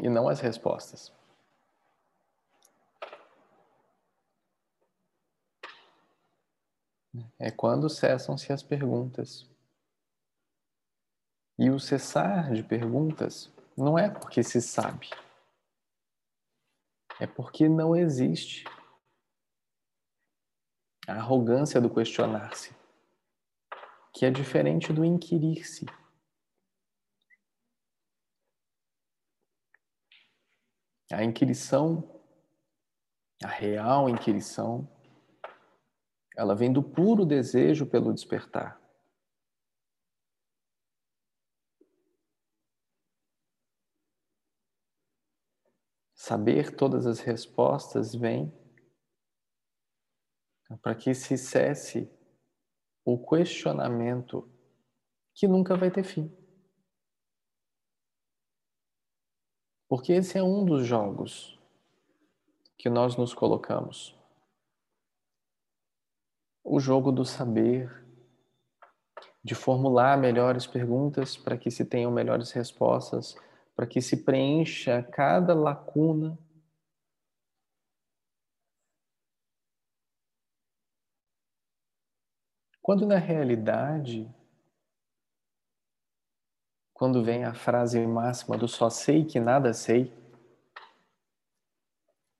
e não as respostas. É quando cessam-se as perguntas. E o cessar de perguntas não é porque se sabe, é porque não existe. A arrogância do questionar-se, que é diferente do inquirir-se. A inquirição, a real inquirição, ela vem do puro desejo pelo despertar. Saber todas as respostas vem para que se cesse o questionamento que nunca vai ter fim. Porque esse é um dos jogos que nós nos colocamos. O jogo do saber, de formular melhores perguntas para que se tenham melhores respostas para que se preencha cada lacuna. Quando na realidade, quando vem a frase máxima do só sei que nada sei,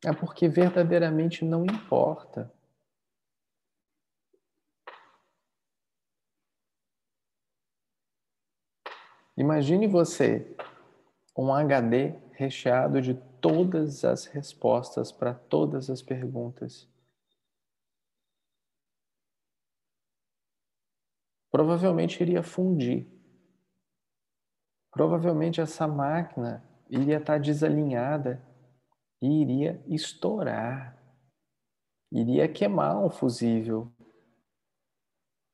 é porque verdadeiramente não importa. Imagine você um HD recheado de todas as respostas para todas as perguntas. Provavelmente iria fundir. Provavelmente essa máquina iria estar desalinhada e iria estourar. Iria queimar um fusível.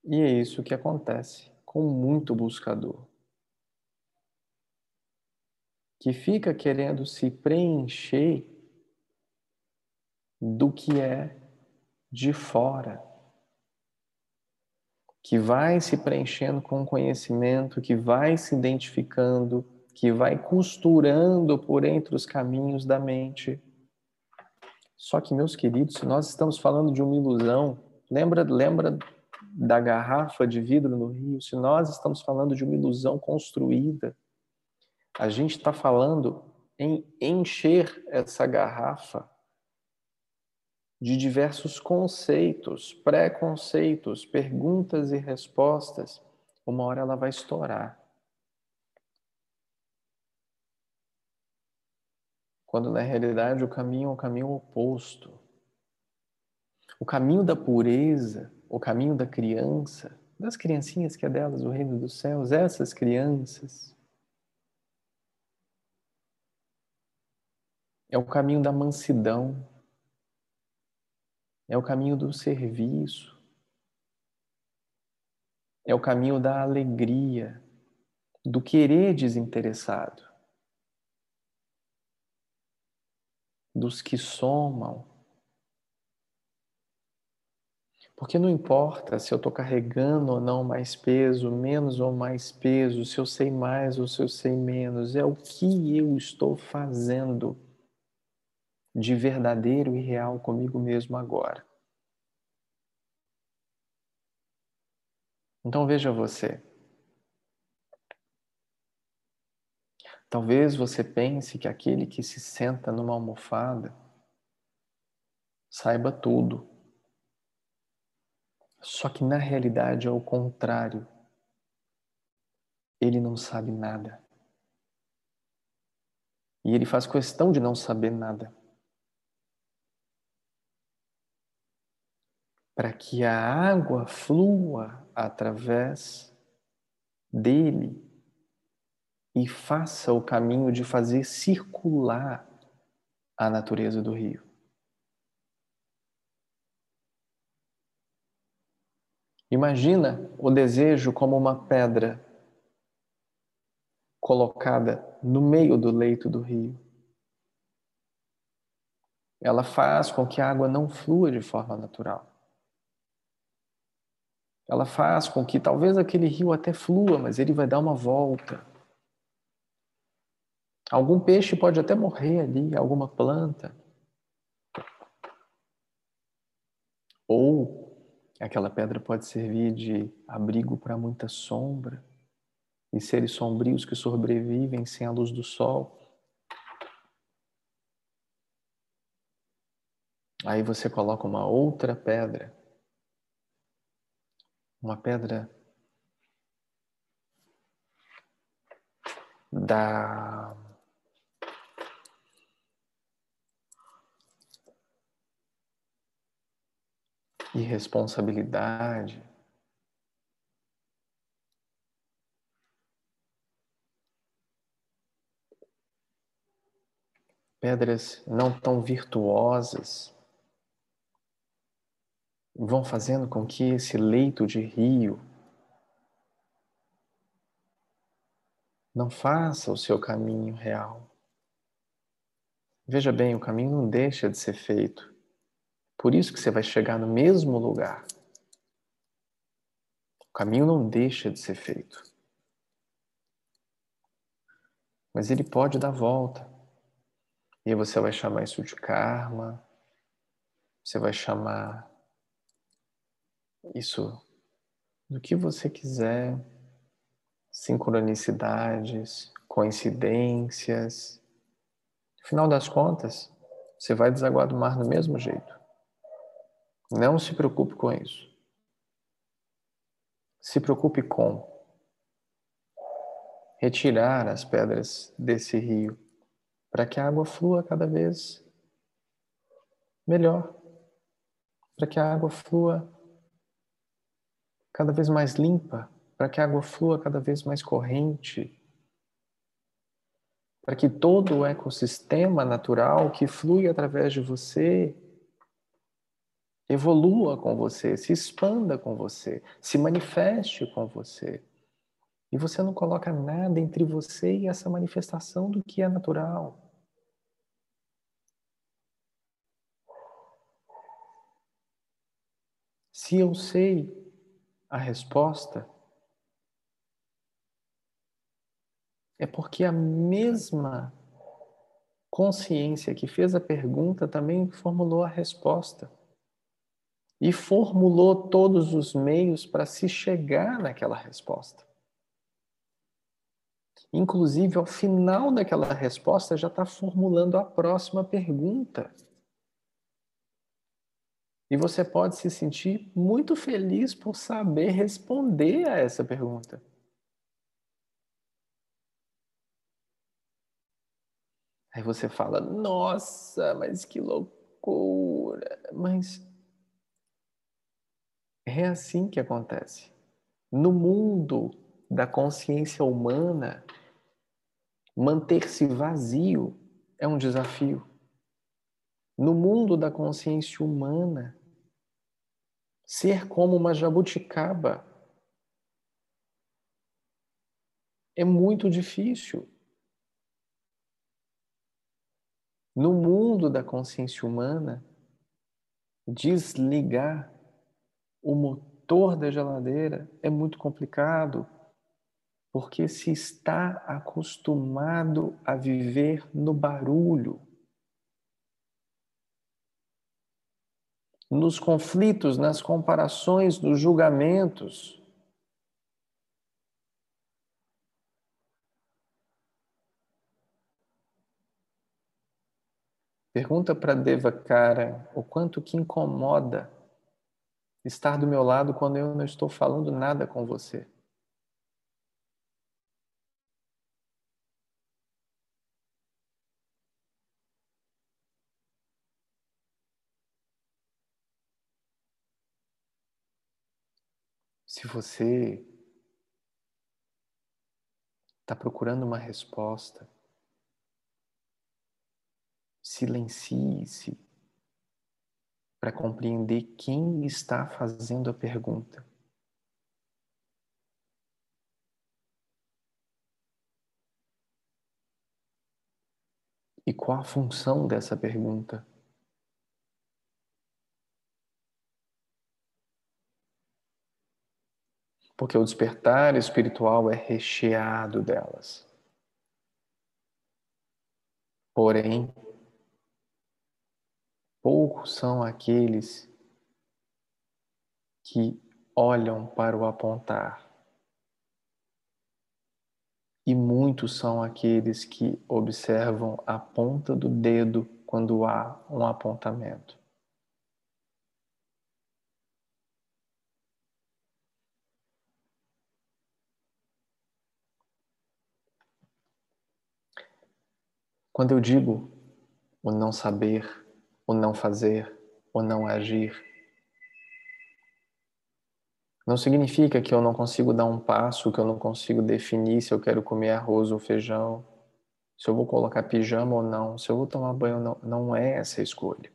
E é isso que acontece com muito buscador que fica querendo se preencher do que é de fora, que vai se preenchendo com conhecimento, que vai se identificando, que vai costurando por entre os caminhos da mente. Só que, meus queridos, se nós estamos falando de uma ilusão, lembra, lembra da garrafa de vidro no rio? Se nós estamos falando de uma ilusão construída, a gente está falando em encher essa garrafa de diversos conceitos, preconceitos, perguntas e respostas. Uma hora ela vai estourar. Quando na realidade o caminho é o caminho oposto. O caminho da pureza, o caminho da criança, das criancinhas que é delas o reino dos céus, essas crianças É o caminho da mansidão. É o caminho do serviço. É o caminho da alegria. do querer desinteressado, dos que somam. Porque não importa se eu estou carregando ou não mais peso, menos ou mais peso, se eu sei mais ou se eu sei menos, é o que eu estou fazendo de verdadeiro e real comigo mesmo agora. Então veja você. Talvez você pense que aquele que se senta numa almofada saiba tudo. Só que na realidade é o contrário. Ele não sabe nada. E ele faz questão de não saber nada. Para que a água flua através dele e faça o caminho de fazer circular a natureza do rio. Imagina o desejo como uma pedra colocada no meio do leito do rio. Ela faz com que a água não flua de forma natural. Ela faz com que talvez aquele rio até flua, mas ele vai dar uma volta. Algum peixe pode até morrer ali, alguma planta. Ou aquela pedra pode servir de abrigo para muita sombra e seres sombrios que sobrevivem sem a luz do sol. Aí você coloca uma outra pedra uma pedra da irresponsabilidade. Pedras não tão virtuosas vão fazendo com que esse leito de rio não faça o seu caminho real. Veja bem, o caminho não deixa de ser feito. Por isso que você vai chegar no mesmo lugar. O caminho não deixa de ser feito. Mas ele pode dar volta. E aí você vai chamar isso de karma. Você vai chamar isso do que você quiser, sincronicidades, coincidências. No final das contas, você vai desaguar do mar do mesmo jeito. Não se preocupe com isso. Se preocupe com retirar as pedras desse rio para que a água flua cada vez melhor, para que a água flua cada vez mais limpa, para que a água flua cada vez mais corrente, para que todo o ecossistema natural que flui através de você evolua com você, se expanda com você, se manifeste com você. E você não coloca nada entre você e essa manifestação do que é natural. Se eu sei a resposta é porque a mesma consciência que fez a pergunta também formulou a resposta. E formulou todos os meios para se chegar naquela resposta. Inclusive, ao final daquela resposta, já está formulando a próxima pergunta. E você pode se sentir muito feliz por saber responder a essa pergunta. Aí você fala: Nossa, mas que loucura! Mas é assim que acontece. No mundo da consciência humana, manter-se vazio é um desafio. No mundo da consciência humana, ser como uma jabuticaba É muito difícil. No mundo da consciência humana, desligar o motor da geladeira é muito complicado, porque se está acostumado a viver no barulho, nos conflitos, nas comparações, nos julgamentos. Pergunta para Deva Cara o quanto que incomoda estar do meu lado quando eu não estou falando nada com você. Se você está procurando uma resposta, silencie-se para compreender quem está fazendo a pergunta. E qual a função dessa pergunta? Porque o despertar espiritual é recheado delas. Porém, poucos são aqueles que olham para o apontar. E muitos são aqueles que observam a ponta do dedo quando há um apontamento. Quando eu digo o não saber, o não fazer, o não agir, não significa que eu não consigo dar um passo, que eu não consigo definir se eu quero comer arroz ou feijão, se eu vou colocar pijama ou não, se eu vou tomar banho ou não. Não é essa a escolha.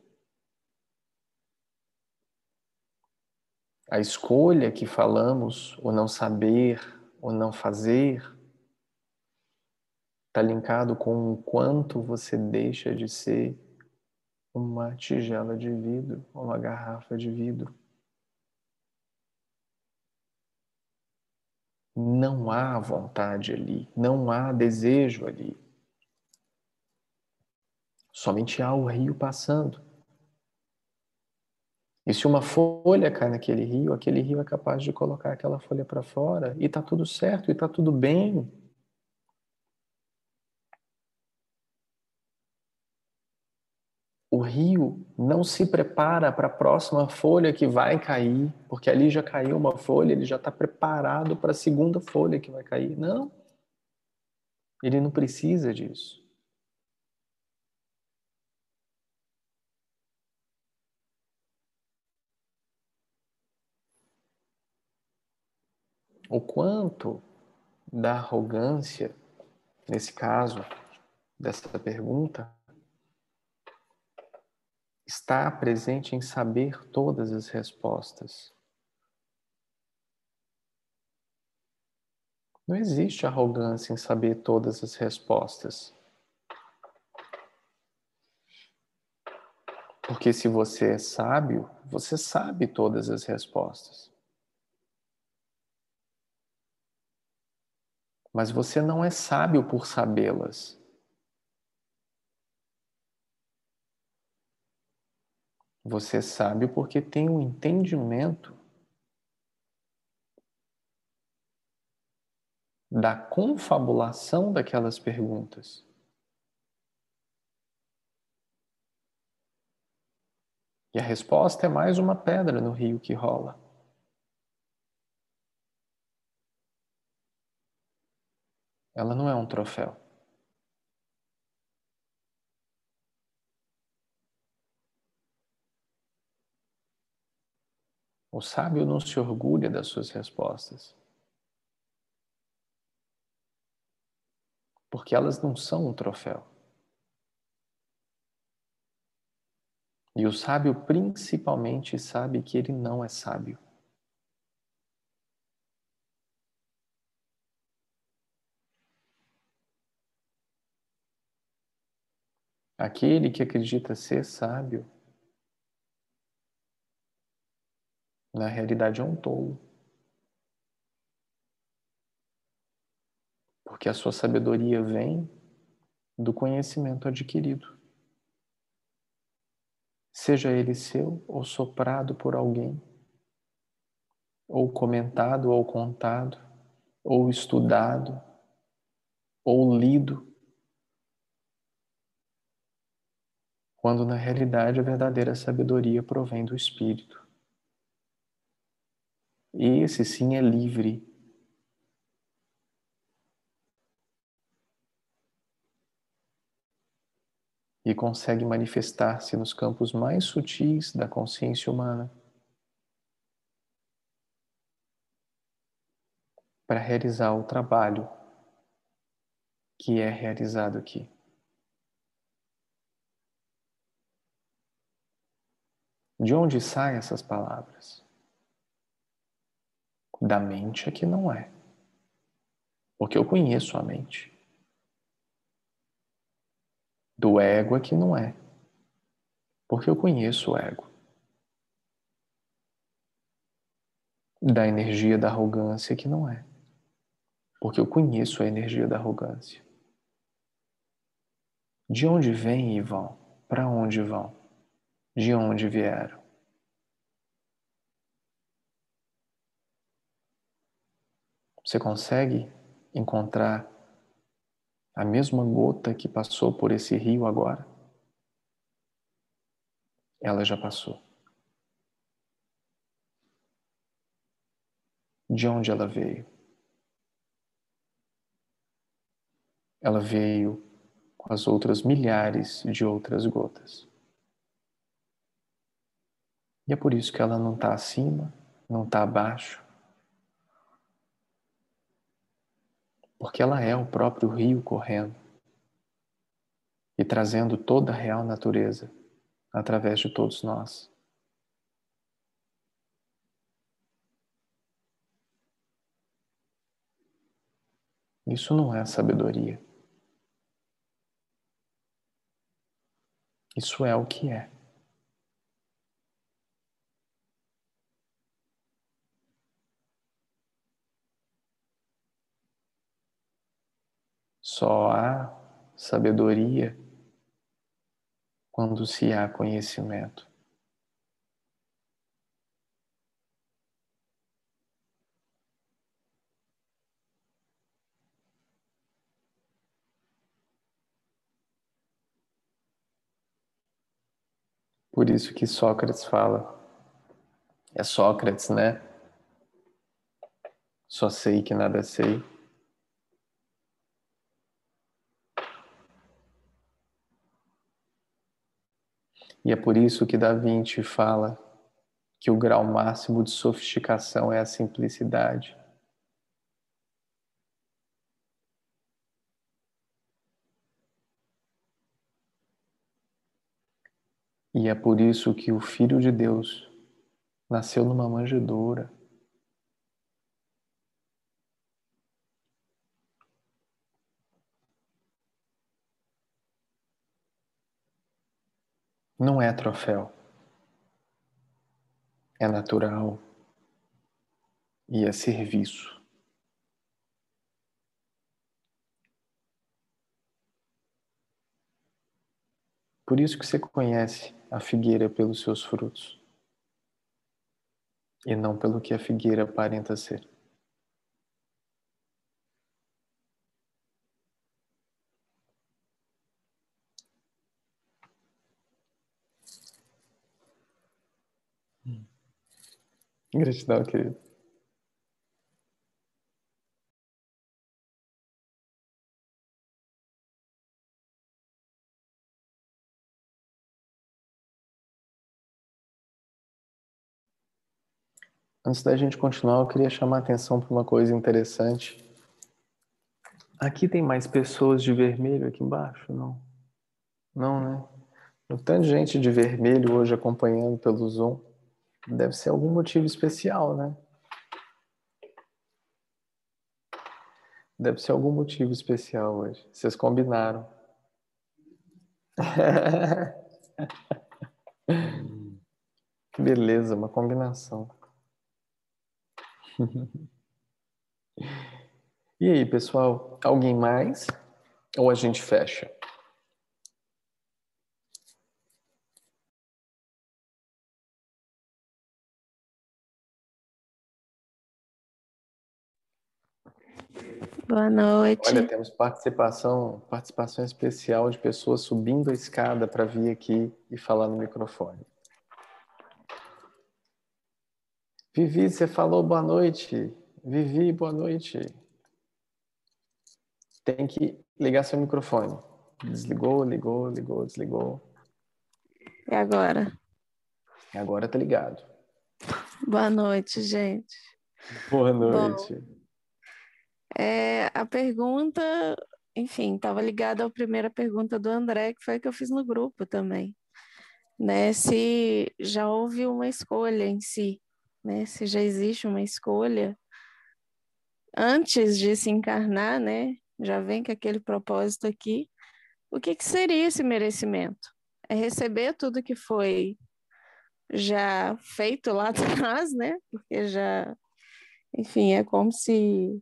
A escolha que falamos, o não saber, o não fazer, está linkado com o quanto você deixa de ser uma tigela de vidro, uma garrafa de vidro. Não há vontade ali, não há desejo ali. Somente há o rio passando. E se uma folha cai naquele rio, aquele rio é capaz de colocar aquela folha para fora e está tudo certo e está tudo bem. O rio não se prepara para a próxima folha que vai cair, porque ali já caiu uma folha, ele já está preparado para a segunda folha que vai cair. Não. Ele não precisa disso. O quanto da arrogância, nesse caso, dessa pergunta, está presente em saber todas as respostas. Não existe arrogância em saber todas as respostas. Porque se você é sábio, você sabe todas as respostas. Mas você não é sábio por sabê-las. Você sabe porque tem um entendimento da confabulação daquelas perguntas. E a resposta é mais uma pedra no rio que rola. Ela não é um troféu. O sábio não se orgulha das suas respostas. Porque elas não são um troféu. E o sábio principalmente sabe que ele não é sábio. Aquele que acredita ser sábio na realidade é um tolo. Porque a sua sabedoria vem do conhecimento adquirido. Seja ele seu ou soprado por alguém, ou comentado ou contado, ou estudado, ou lido quando na realidade a verdadeira sabedoria provém do Espírito. E esse sim é livre. E consegue manifestar-se nos campos mais sutis da consciência humana para realizar o trabalho que é realizado aqui. De onde saem essas palavras? Da mente é que não é. Porque eu conheço a mente. Do ego é que não é. Porque eu conheço o ego. Da energia da arrogância é que não é. Porque eu conheço a energia da arrogância. De onde vêm e vão? Para onde vão? de onde vieram. Você consegue encontrar a mesma gota que passou por esse rio agora? Ela já passou. De onde ela veio? Ela veio com as outras milhares de outras gotas. E é por isso que ela não está acima, não está abaixo. Porque ela é o próprio rio correndo e trazendo toda a real natureza através de todos nós. Isso não é sabedoria. Isso é o que é. Só há sabedoria quando se há conhecimento. Por isso que Sócrates fala, é Sócrates, né? Só sei que nada sei. E é por isso que Da Vinci fala que o grau máximo de sofisticação é a simplicidade. E é por isso que o Filho de Deus nasceu numa manjedoura. Não é troféu, é natural e é serviço. Por isso que você conhece a figueira pelos seus frutos e não pelo que a figueira aparenta ser. Gratidão, querido. Antes da gente continuar, eu queria chamar a atenção para uma coisa interessante. Aqui tem mais pessoas de vermelho aqui embaixo? Não. Não, né? Tem tanta gente de vermelho hoje acompanhando pelo Zoom. Deve ser algum motivo especial, né? Deve ser algum motivo especial hoje. Vocês combinaram. que beleza, uma combinação. E aí, pessoal, alguém mais? Ou a gente fecha? Boa noite. Olha, temos participação, participação especial de pessoas subindo a escada para vir aqui e falar no microfone. Vivi, você falou boa noite. Vivi, boa noite. Tem que ligar seu microfone. Desligou, ligou, ligou, desligou. E agora? Agora tá ligado. Boa noite, gente. Boa noite. Bom, é, a pergunta, enfim, estava ligada à primeira pergunta do André, que foi a que eu fiz no grupo também. Né? Se já houve uma escolha em si, né? Se já existe uma escolha antes de se encarnar, né? Já vem com aquele propósito aqui. O que, que seria esse merecimento? É receber tudo que foi já feito lá atrás, né? Porque já, enfim, é como se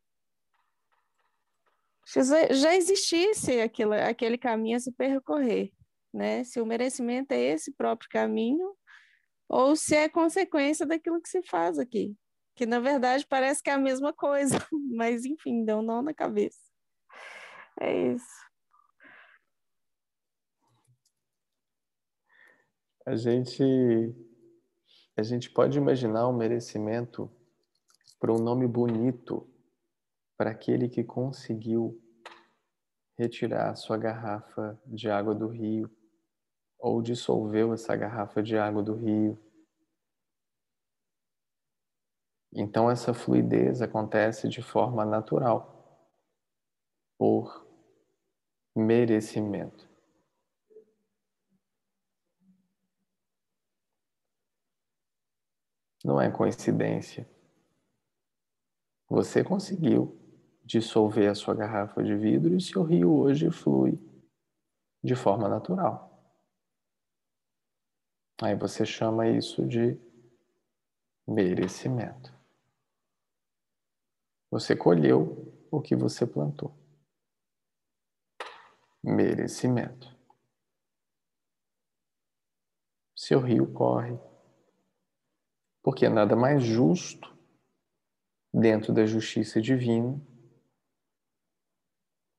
já existisse aquilo, aquele caminho a se percorrer, né? Se o merecimento é esse próprio caminho ou se é consequência daquilo que se faz aqui, que na verdade parece que é a mesma coisa, mas enfim, deu um nó na cabeça. É isso. A gente a gente pode imaginar o merecimento por um nome bonito para aquele que conseguiu retirar sua garrafa de água do rio ou dissolveu essa garrafa de água do rio. Então, essa fluidez acontece de forma natural, por merecimento. Não é coincidência. Você conseguiu dissolver a sua garrafa de vidro e seu rio hoje flui de forma natural. Aí você chama isso de merecimento. Você colheu o que você plantou. Merecimento. Seu rio corre. Porque nada mais justo, dentro da justiça divina,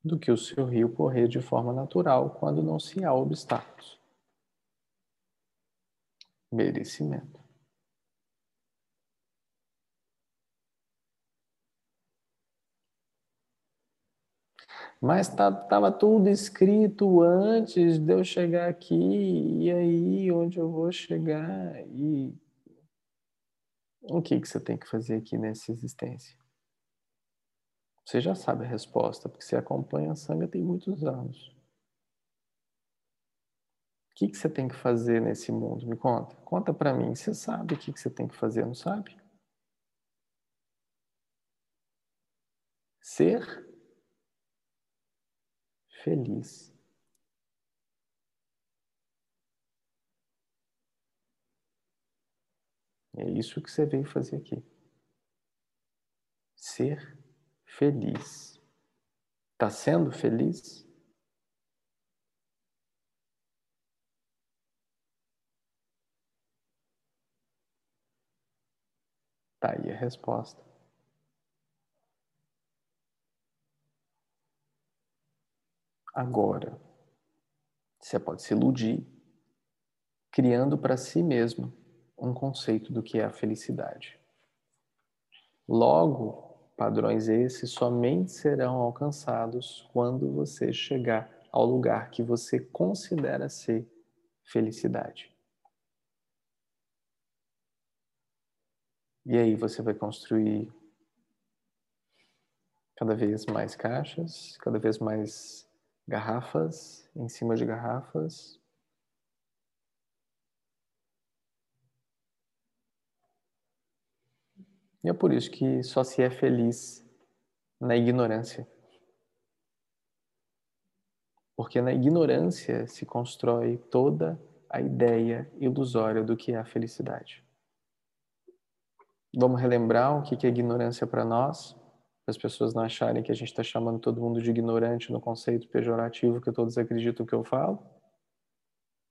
do que o seu rio correr de forma natural quando não se há obstáculos. Merecimento. Mas estava tá, tudo escrito antes de eu chegar aqui, e aí onde eu vou chegar? E o que, que você tem que fazer aqui nessa existência? Você já sabe a resposta, porque você acompanha a Sangha tem muitos anos. O que, que você tem que fazer nesse mundo? Me conta. Conta para mim. Você sabe o que, que você tem que fazer, não sabe? Ser feliz. É isso que você veio fazer aqui. Ser feliz. Está sendo feliz? Tá aí a resposta. Agora, você pode se iludir criando para si mesmo um conceito do que é a felicidade. Logo, Padrões esses somente serão alcançados quando você chegar ao lugar que você considera ser felicidade. E aí você vai construir cada vez mais caixas, cada vez mais garrafas em cima de garrafas, E é por isso que só se é feliz na ignorância. Porque na ignorância se constrói toda a ideia ilusória do que é a felicidade. Vamos relembrar o que é ignorância para nós, para as pessoas não acharem que a gente está chamando todo mundo de ignorante no conceito pejorativo que todos acreditam que eu falo.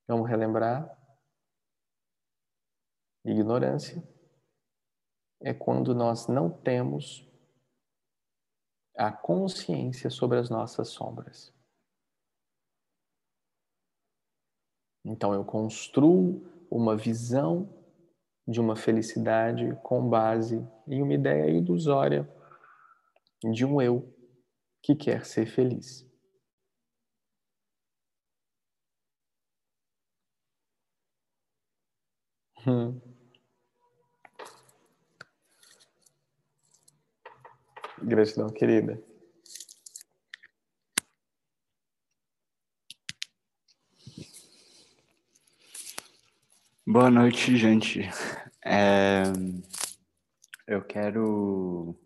Vamos relembrar. Ignorância é quando nós não temos a consciência sobre as nossas sombras. Então eu construo uma visão de uma felicidade com base em uma ideia ilusória de um eu que quer ser feliz. Hum. Gratidão, querida. Boa noite, gente. É, eu quero.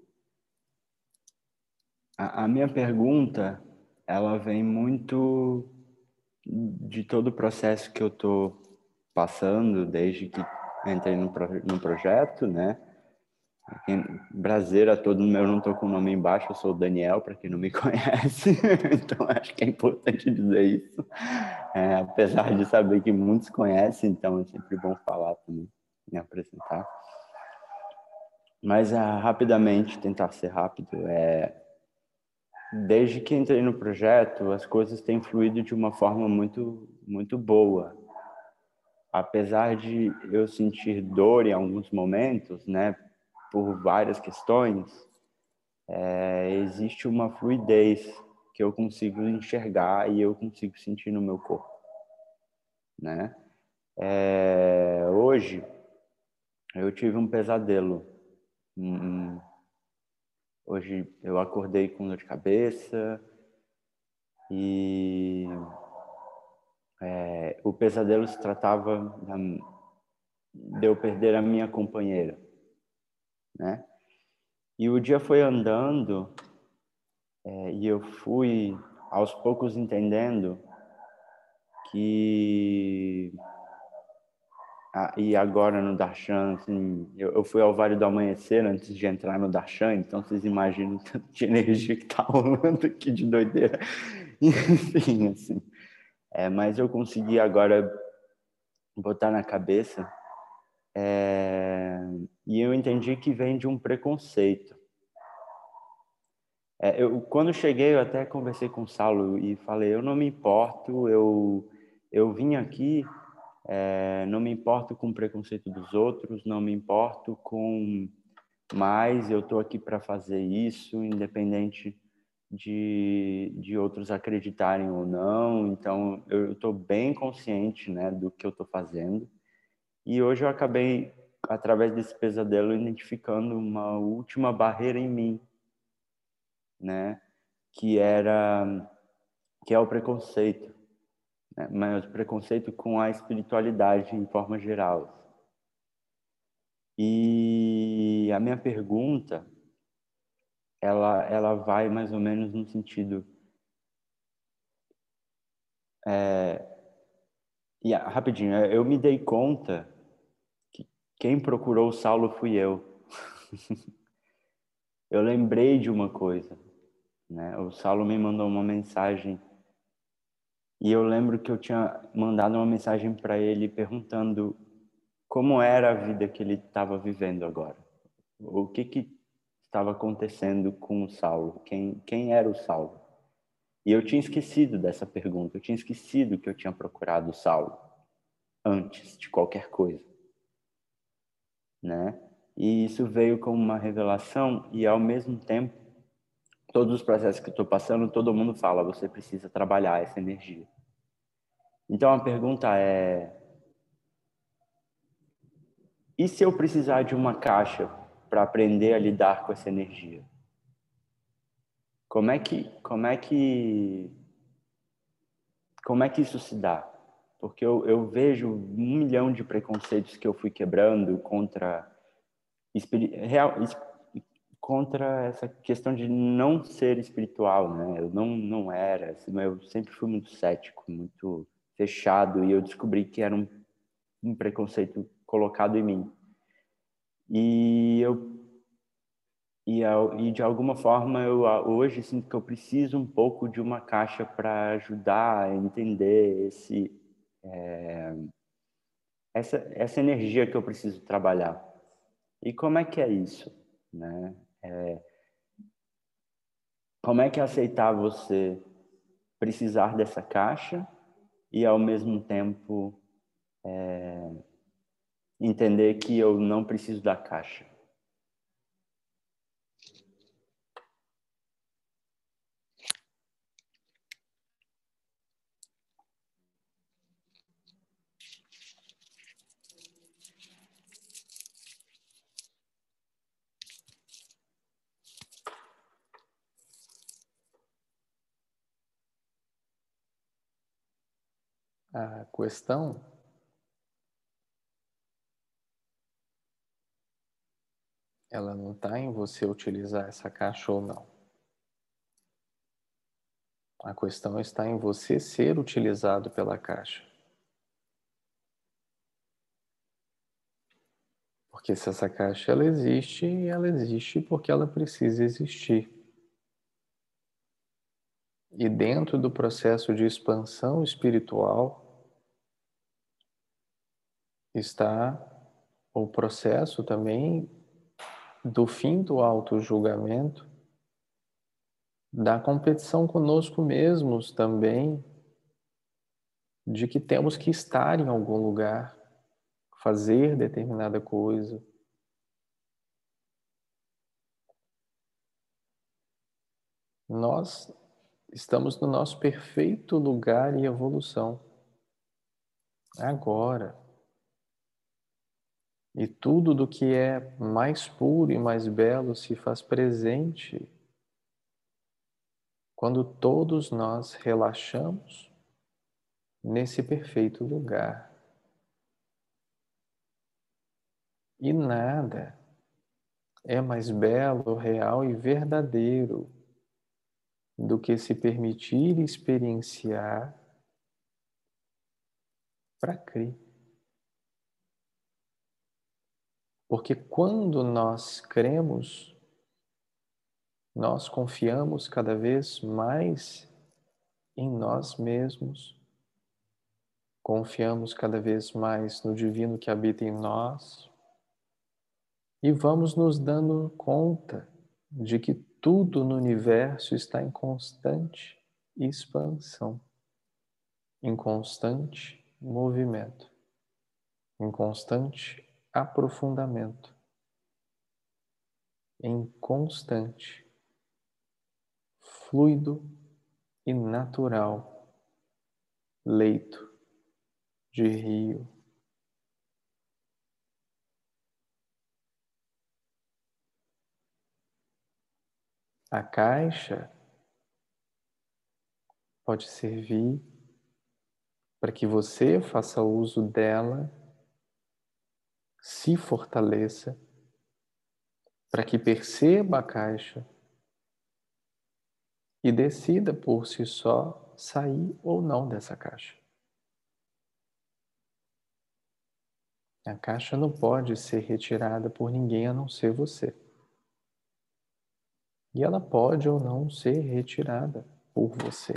A, a, minha pergunta, ela vem muito de todo o processo que eu estou passando desde que entrei no, no projeto, né? Brasileira todo eu não estou com o nome embaixo, eu sou o Daniel, para quem não me conhece, então acho que é importante dizer isso. É, apesar de saber que muitos conhecem, então é sempre bom falar também, me apresentar. Mas ah, rapidamente, tentar ser rápido, é, desde que entrei no projeto, as coisas têm fluído de uma forma muito, muito boa. Apesar de eu sentir dor em alguns momentos, né, por várias questões, é, existe uma fluidez que eu consigo enxergar e eu consigo sentir no meu corpo, né? É, hoje eu tive um pesadelo. Hum, hoje eu acordei com dor de cabeça e é, o pesadelo se tratava da, de eu perder a minha companheira né? E o dia foi andando é, e eu fui aos poucos entendendo que ah, e agora no Darshan, assim, eu, eu, fui ao Vale do Amanhecer antes de entrar no Darshan, então vocês imaginam o tanto de energia que tá rolando aqui de doideira. Enfim, assim. É, mas eu consegui agora botar na cabeça é, e eu entendi que vem de um preconceito. É, eu, quando cheguei, eu até conversei com o Saulo e falei: eu não me importo, eu, eu vim aqui, é, não me importo com o preconceito dos outros, não me importo com mais, eu estou aqui para fazer isso, independente de, de outros acreditarem ou não. Então, eu estou bem consciente né, do que eu estou fazendo. E hoje eu acabei, através desse pesadelo, identificando uma última barreira em mim, né? Que era, que é o preconceito, né? mas o preconceito com a espiritualidade em forma geral. E a minha pergunta, ela, ela vai mais ou menos no sentido é, e rapidinho, eu me dei conta quem procurou o Saulo fui eu. eu lembrei de uma coisa, né? O Saulo me mandou uma mensagem e eu lembro que eu tinha mandado uma mensagem para ele perguntando como era a vida que ele estava vivendo agora. O que que estava acontecendo com o Saulo? Quem quem era o Saulo? E eu tinha esquecido dessa pergunta. Eu tinha esquecido que eu tinha procurado o Saulo antes de qualquer coisa né? E isso veio como uma revelação e ao mesmo tempo todos os processos que estou passando, todo mundo fala, você precisa trabalhar essa energia. Então a pergunta é: e se eu precisar de uma caixa para aprender a lidar com essa energia? Como é que como é que como é que isso se dá? Porque eu, eu vejo um milhão de preconceitos que eu fui quebrando contra real, contra essa questão de não ser espiritual, né? Eu não não era, assim, eu sempre fui muito cético, muito fechado e eu descobri que era um, um preconceito colocado em mim. E eu e, e de alguma forma eu hoje sinto que eu preciso um pouco de uma caixa para ajudar a entender esse é, essa essa energia que eu preciso trabalhar. E como é que é isso, né? É, como é que é aceitar você precisar dessa caixa e ao mesmo tempo é, entender que eu não preciso da caixa? A questão ela não está em você utilizar essa caixa ou não. A questão está em você ser utilizado pela caixa. Porque se essa caixa ela existe, ela existe porque ela precisa existir. E dentro do processo de expansão espiritual, está o processo também do fim do auto-julgamento, da competição conosco mesmos também, de que temos que estar em algum lugar, fazer determinada coisa. Nós estamos no nosso perfeito lugar e evolução. Agora. E tudo do que é mais puro e mais belo se faz presente quando todos nós relaxamos nesse perfeito lugar. E nada é mais belo, real e verdadeiro do que se permitir experienciar para crer. Porque quando nós cremos, nós confiamos cada vez mais em nós mesmos, confiamos cada vez mais no divino que habita em nós e vamos nos dando conta de que tudo no universo está em constante expansão, em constante movimento, em constante aprofundamento, em constante, fluido e natural leito de rio. A caixa pode servir para que você faça uso dela se fortaleça para que perceba a caixa e decida por si só sair ou não dessa caixa. A caixa não pode ser retirada por ninguém a não ser você. E ela pode ou não ser retirada por você.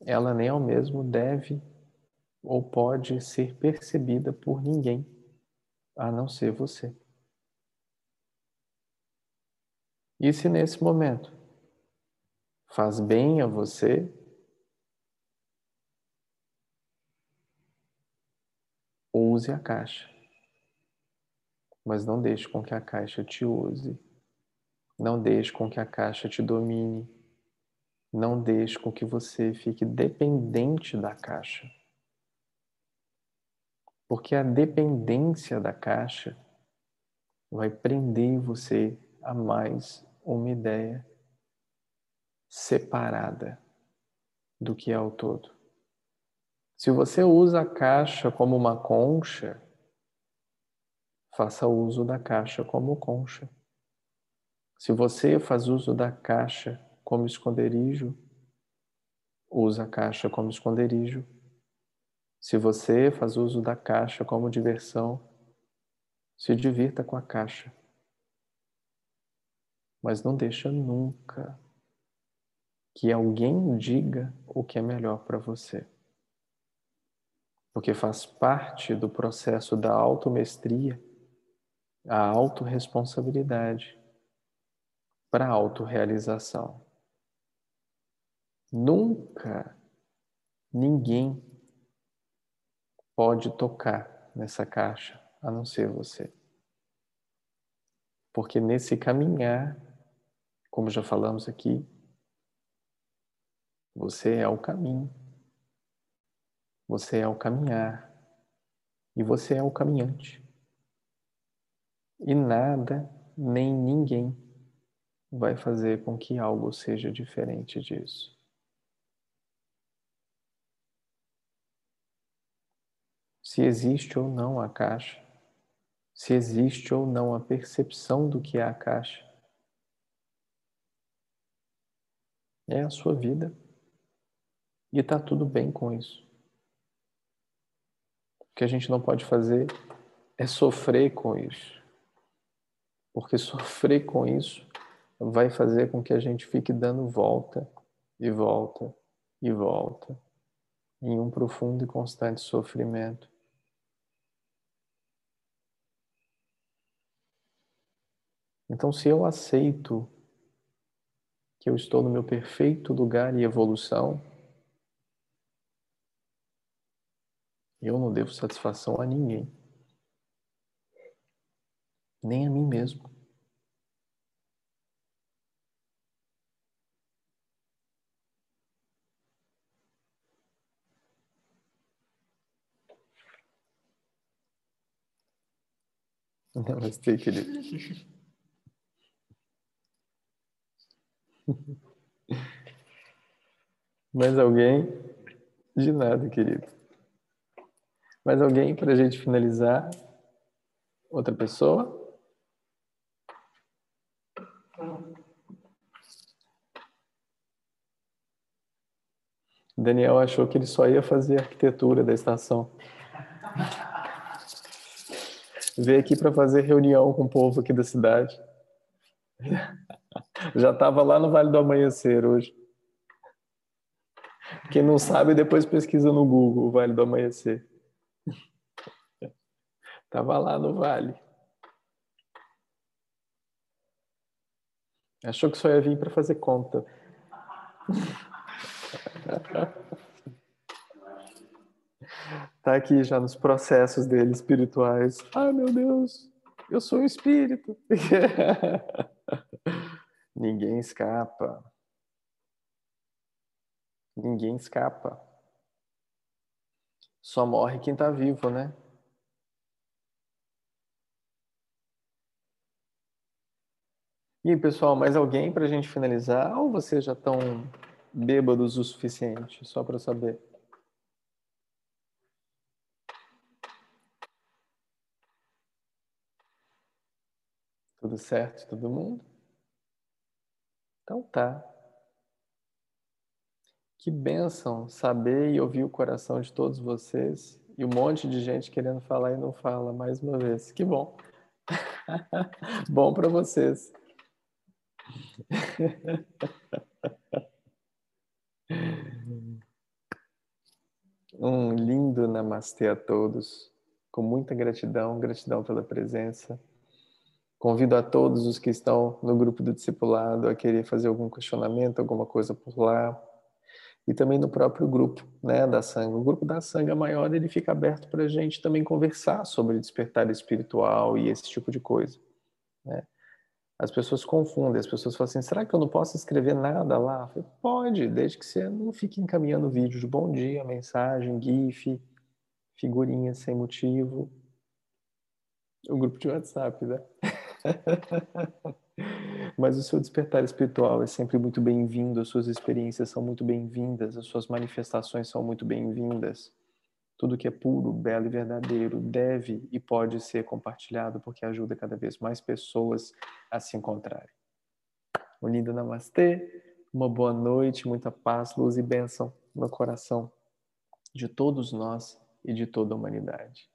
Ela nem ao mesmo deve ou pode ser percebida por ninguém a não ser você. E se nesse momento faz bem a você, use a caixa. Mas não deixe com que a caixa te use. Não deixe com que a caixa te domine. Não deixe com que você fique dependente da caixa. Porque a dependência da caixa vai prender você a mais uma ideia separada do que é o todo. Se você usa a caixa como uma concha, faça uso da caixa como concha. Se você faz uso da caixa como esconderijo, usa a caixa como esconderijo. Se você faz uso da caixa como diversão, se divirta com a caixa. Mas não deixa nunca que alguém diga o que é melhor para você. Porque faz parte do processo da automestria a autorresponsabilidade para a autorrealização. Nunca ninguém pode tocar nessa caixa a não ser você. Porque nesse caminhar, como já falamos aqui, você é o caminho. Você é o caminhar. E você é o caminhante. E nada, nem ninguém vai fazer com que algo seja diferente disso. Se existe ou não a caixa, se existe ou não a percepção do que é a caixa, é a sua vida. E está tudo bem com isso. O que a gente não pode fazer é sofrer com isso. Porque sofrer com isso vai fazer com que a gente fique dando volta e volta e volta em um profundo e constante sofrimento. Então, se eu aceito que eu estou no meu perfeito lugar e evolução, eu não devo satisfação a ninguém, nem a mim mesmo. Namastê, querido. Mais alguém? De nada, querido. Mais alguém para a gente finalizar? Outra pessoa? Daniel achou que ele só ia fazer arquitetura da estação. Veio aqui para fazer reunião com o povo aqui da cidade. Já estava lá no Vale do Amanhecer hoje. Quem não sabe, depois pesquisa no Google o Vale do Amanhecer. Estava lá no Vale. Achou que só ia vir para fazer conta. Tá aqui já nos processos dele espirituais. Ai, meu Deus, eu sou um espírito. Ninguém escapa. Ninguém escapa. Só morre quem está vivo, né? E aí, pessoal, mais alguém para a gente finalizar? Ou vocês já estão bêbados o suficiente? Só para saber. Tudo certo, todo mundo? Então tá. Que bênção saber e ouvir o coração de todos vocês e um monte de gente querendo falar e não fala mais uma vez. Que bom. bom para vocês. um lindo namastê a todos. Com muita gratidão, gratidão pela presença. Convido a todos os que estão no grupo do discipulado a querer fazer algum questionamento, alguma coisa por lá. E também no próprio grupo né, da Sanga. O grupo da Sanga maior ele fica aberto para a gente também conversar sobre despertar espiritual e esse tipo de coisa. Né? As pessoas confundem, as pessoas falam assim: será que eu não posso escrever nada lá? Pode, desde que você não fique encaminhando vídeo de bom dia, mensagem, GIF, figurinha sem motivo. O grupo de WhatsApp, né? Mas o seu despertar espiritual é sempre muito bem-vindo, as suas experiências são muito bem-vindas, as suas manifestações são muito bem-vindas. Tudo que é puro, belo e verdadeiro deve e pode ser compartilhado porque ajuda cada vez mais pessoas a se encontrarem. Um lindo namastê, uma boa noite, muita paz, luz e bênção no coração de todos nós e de toda a humanidade.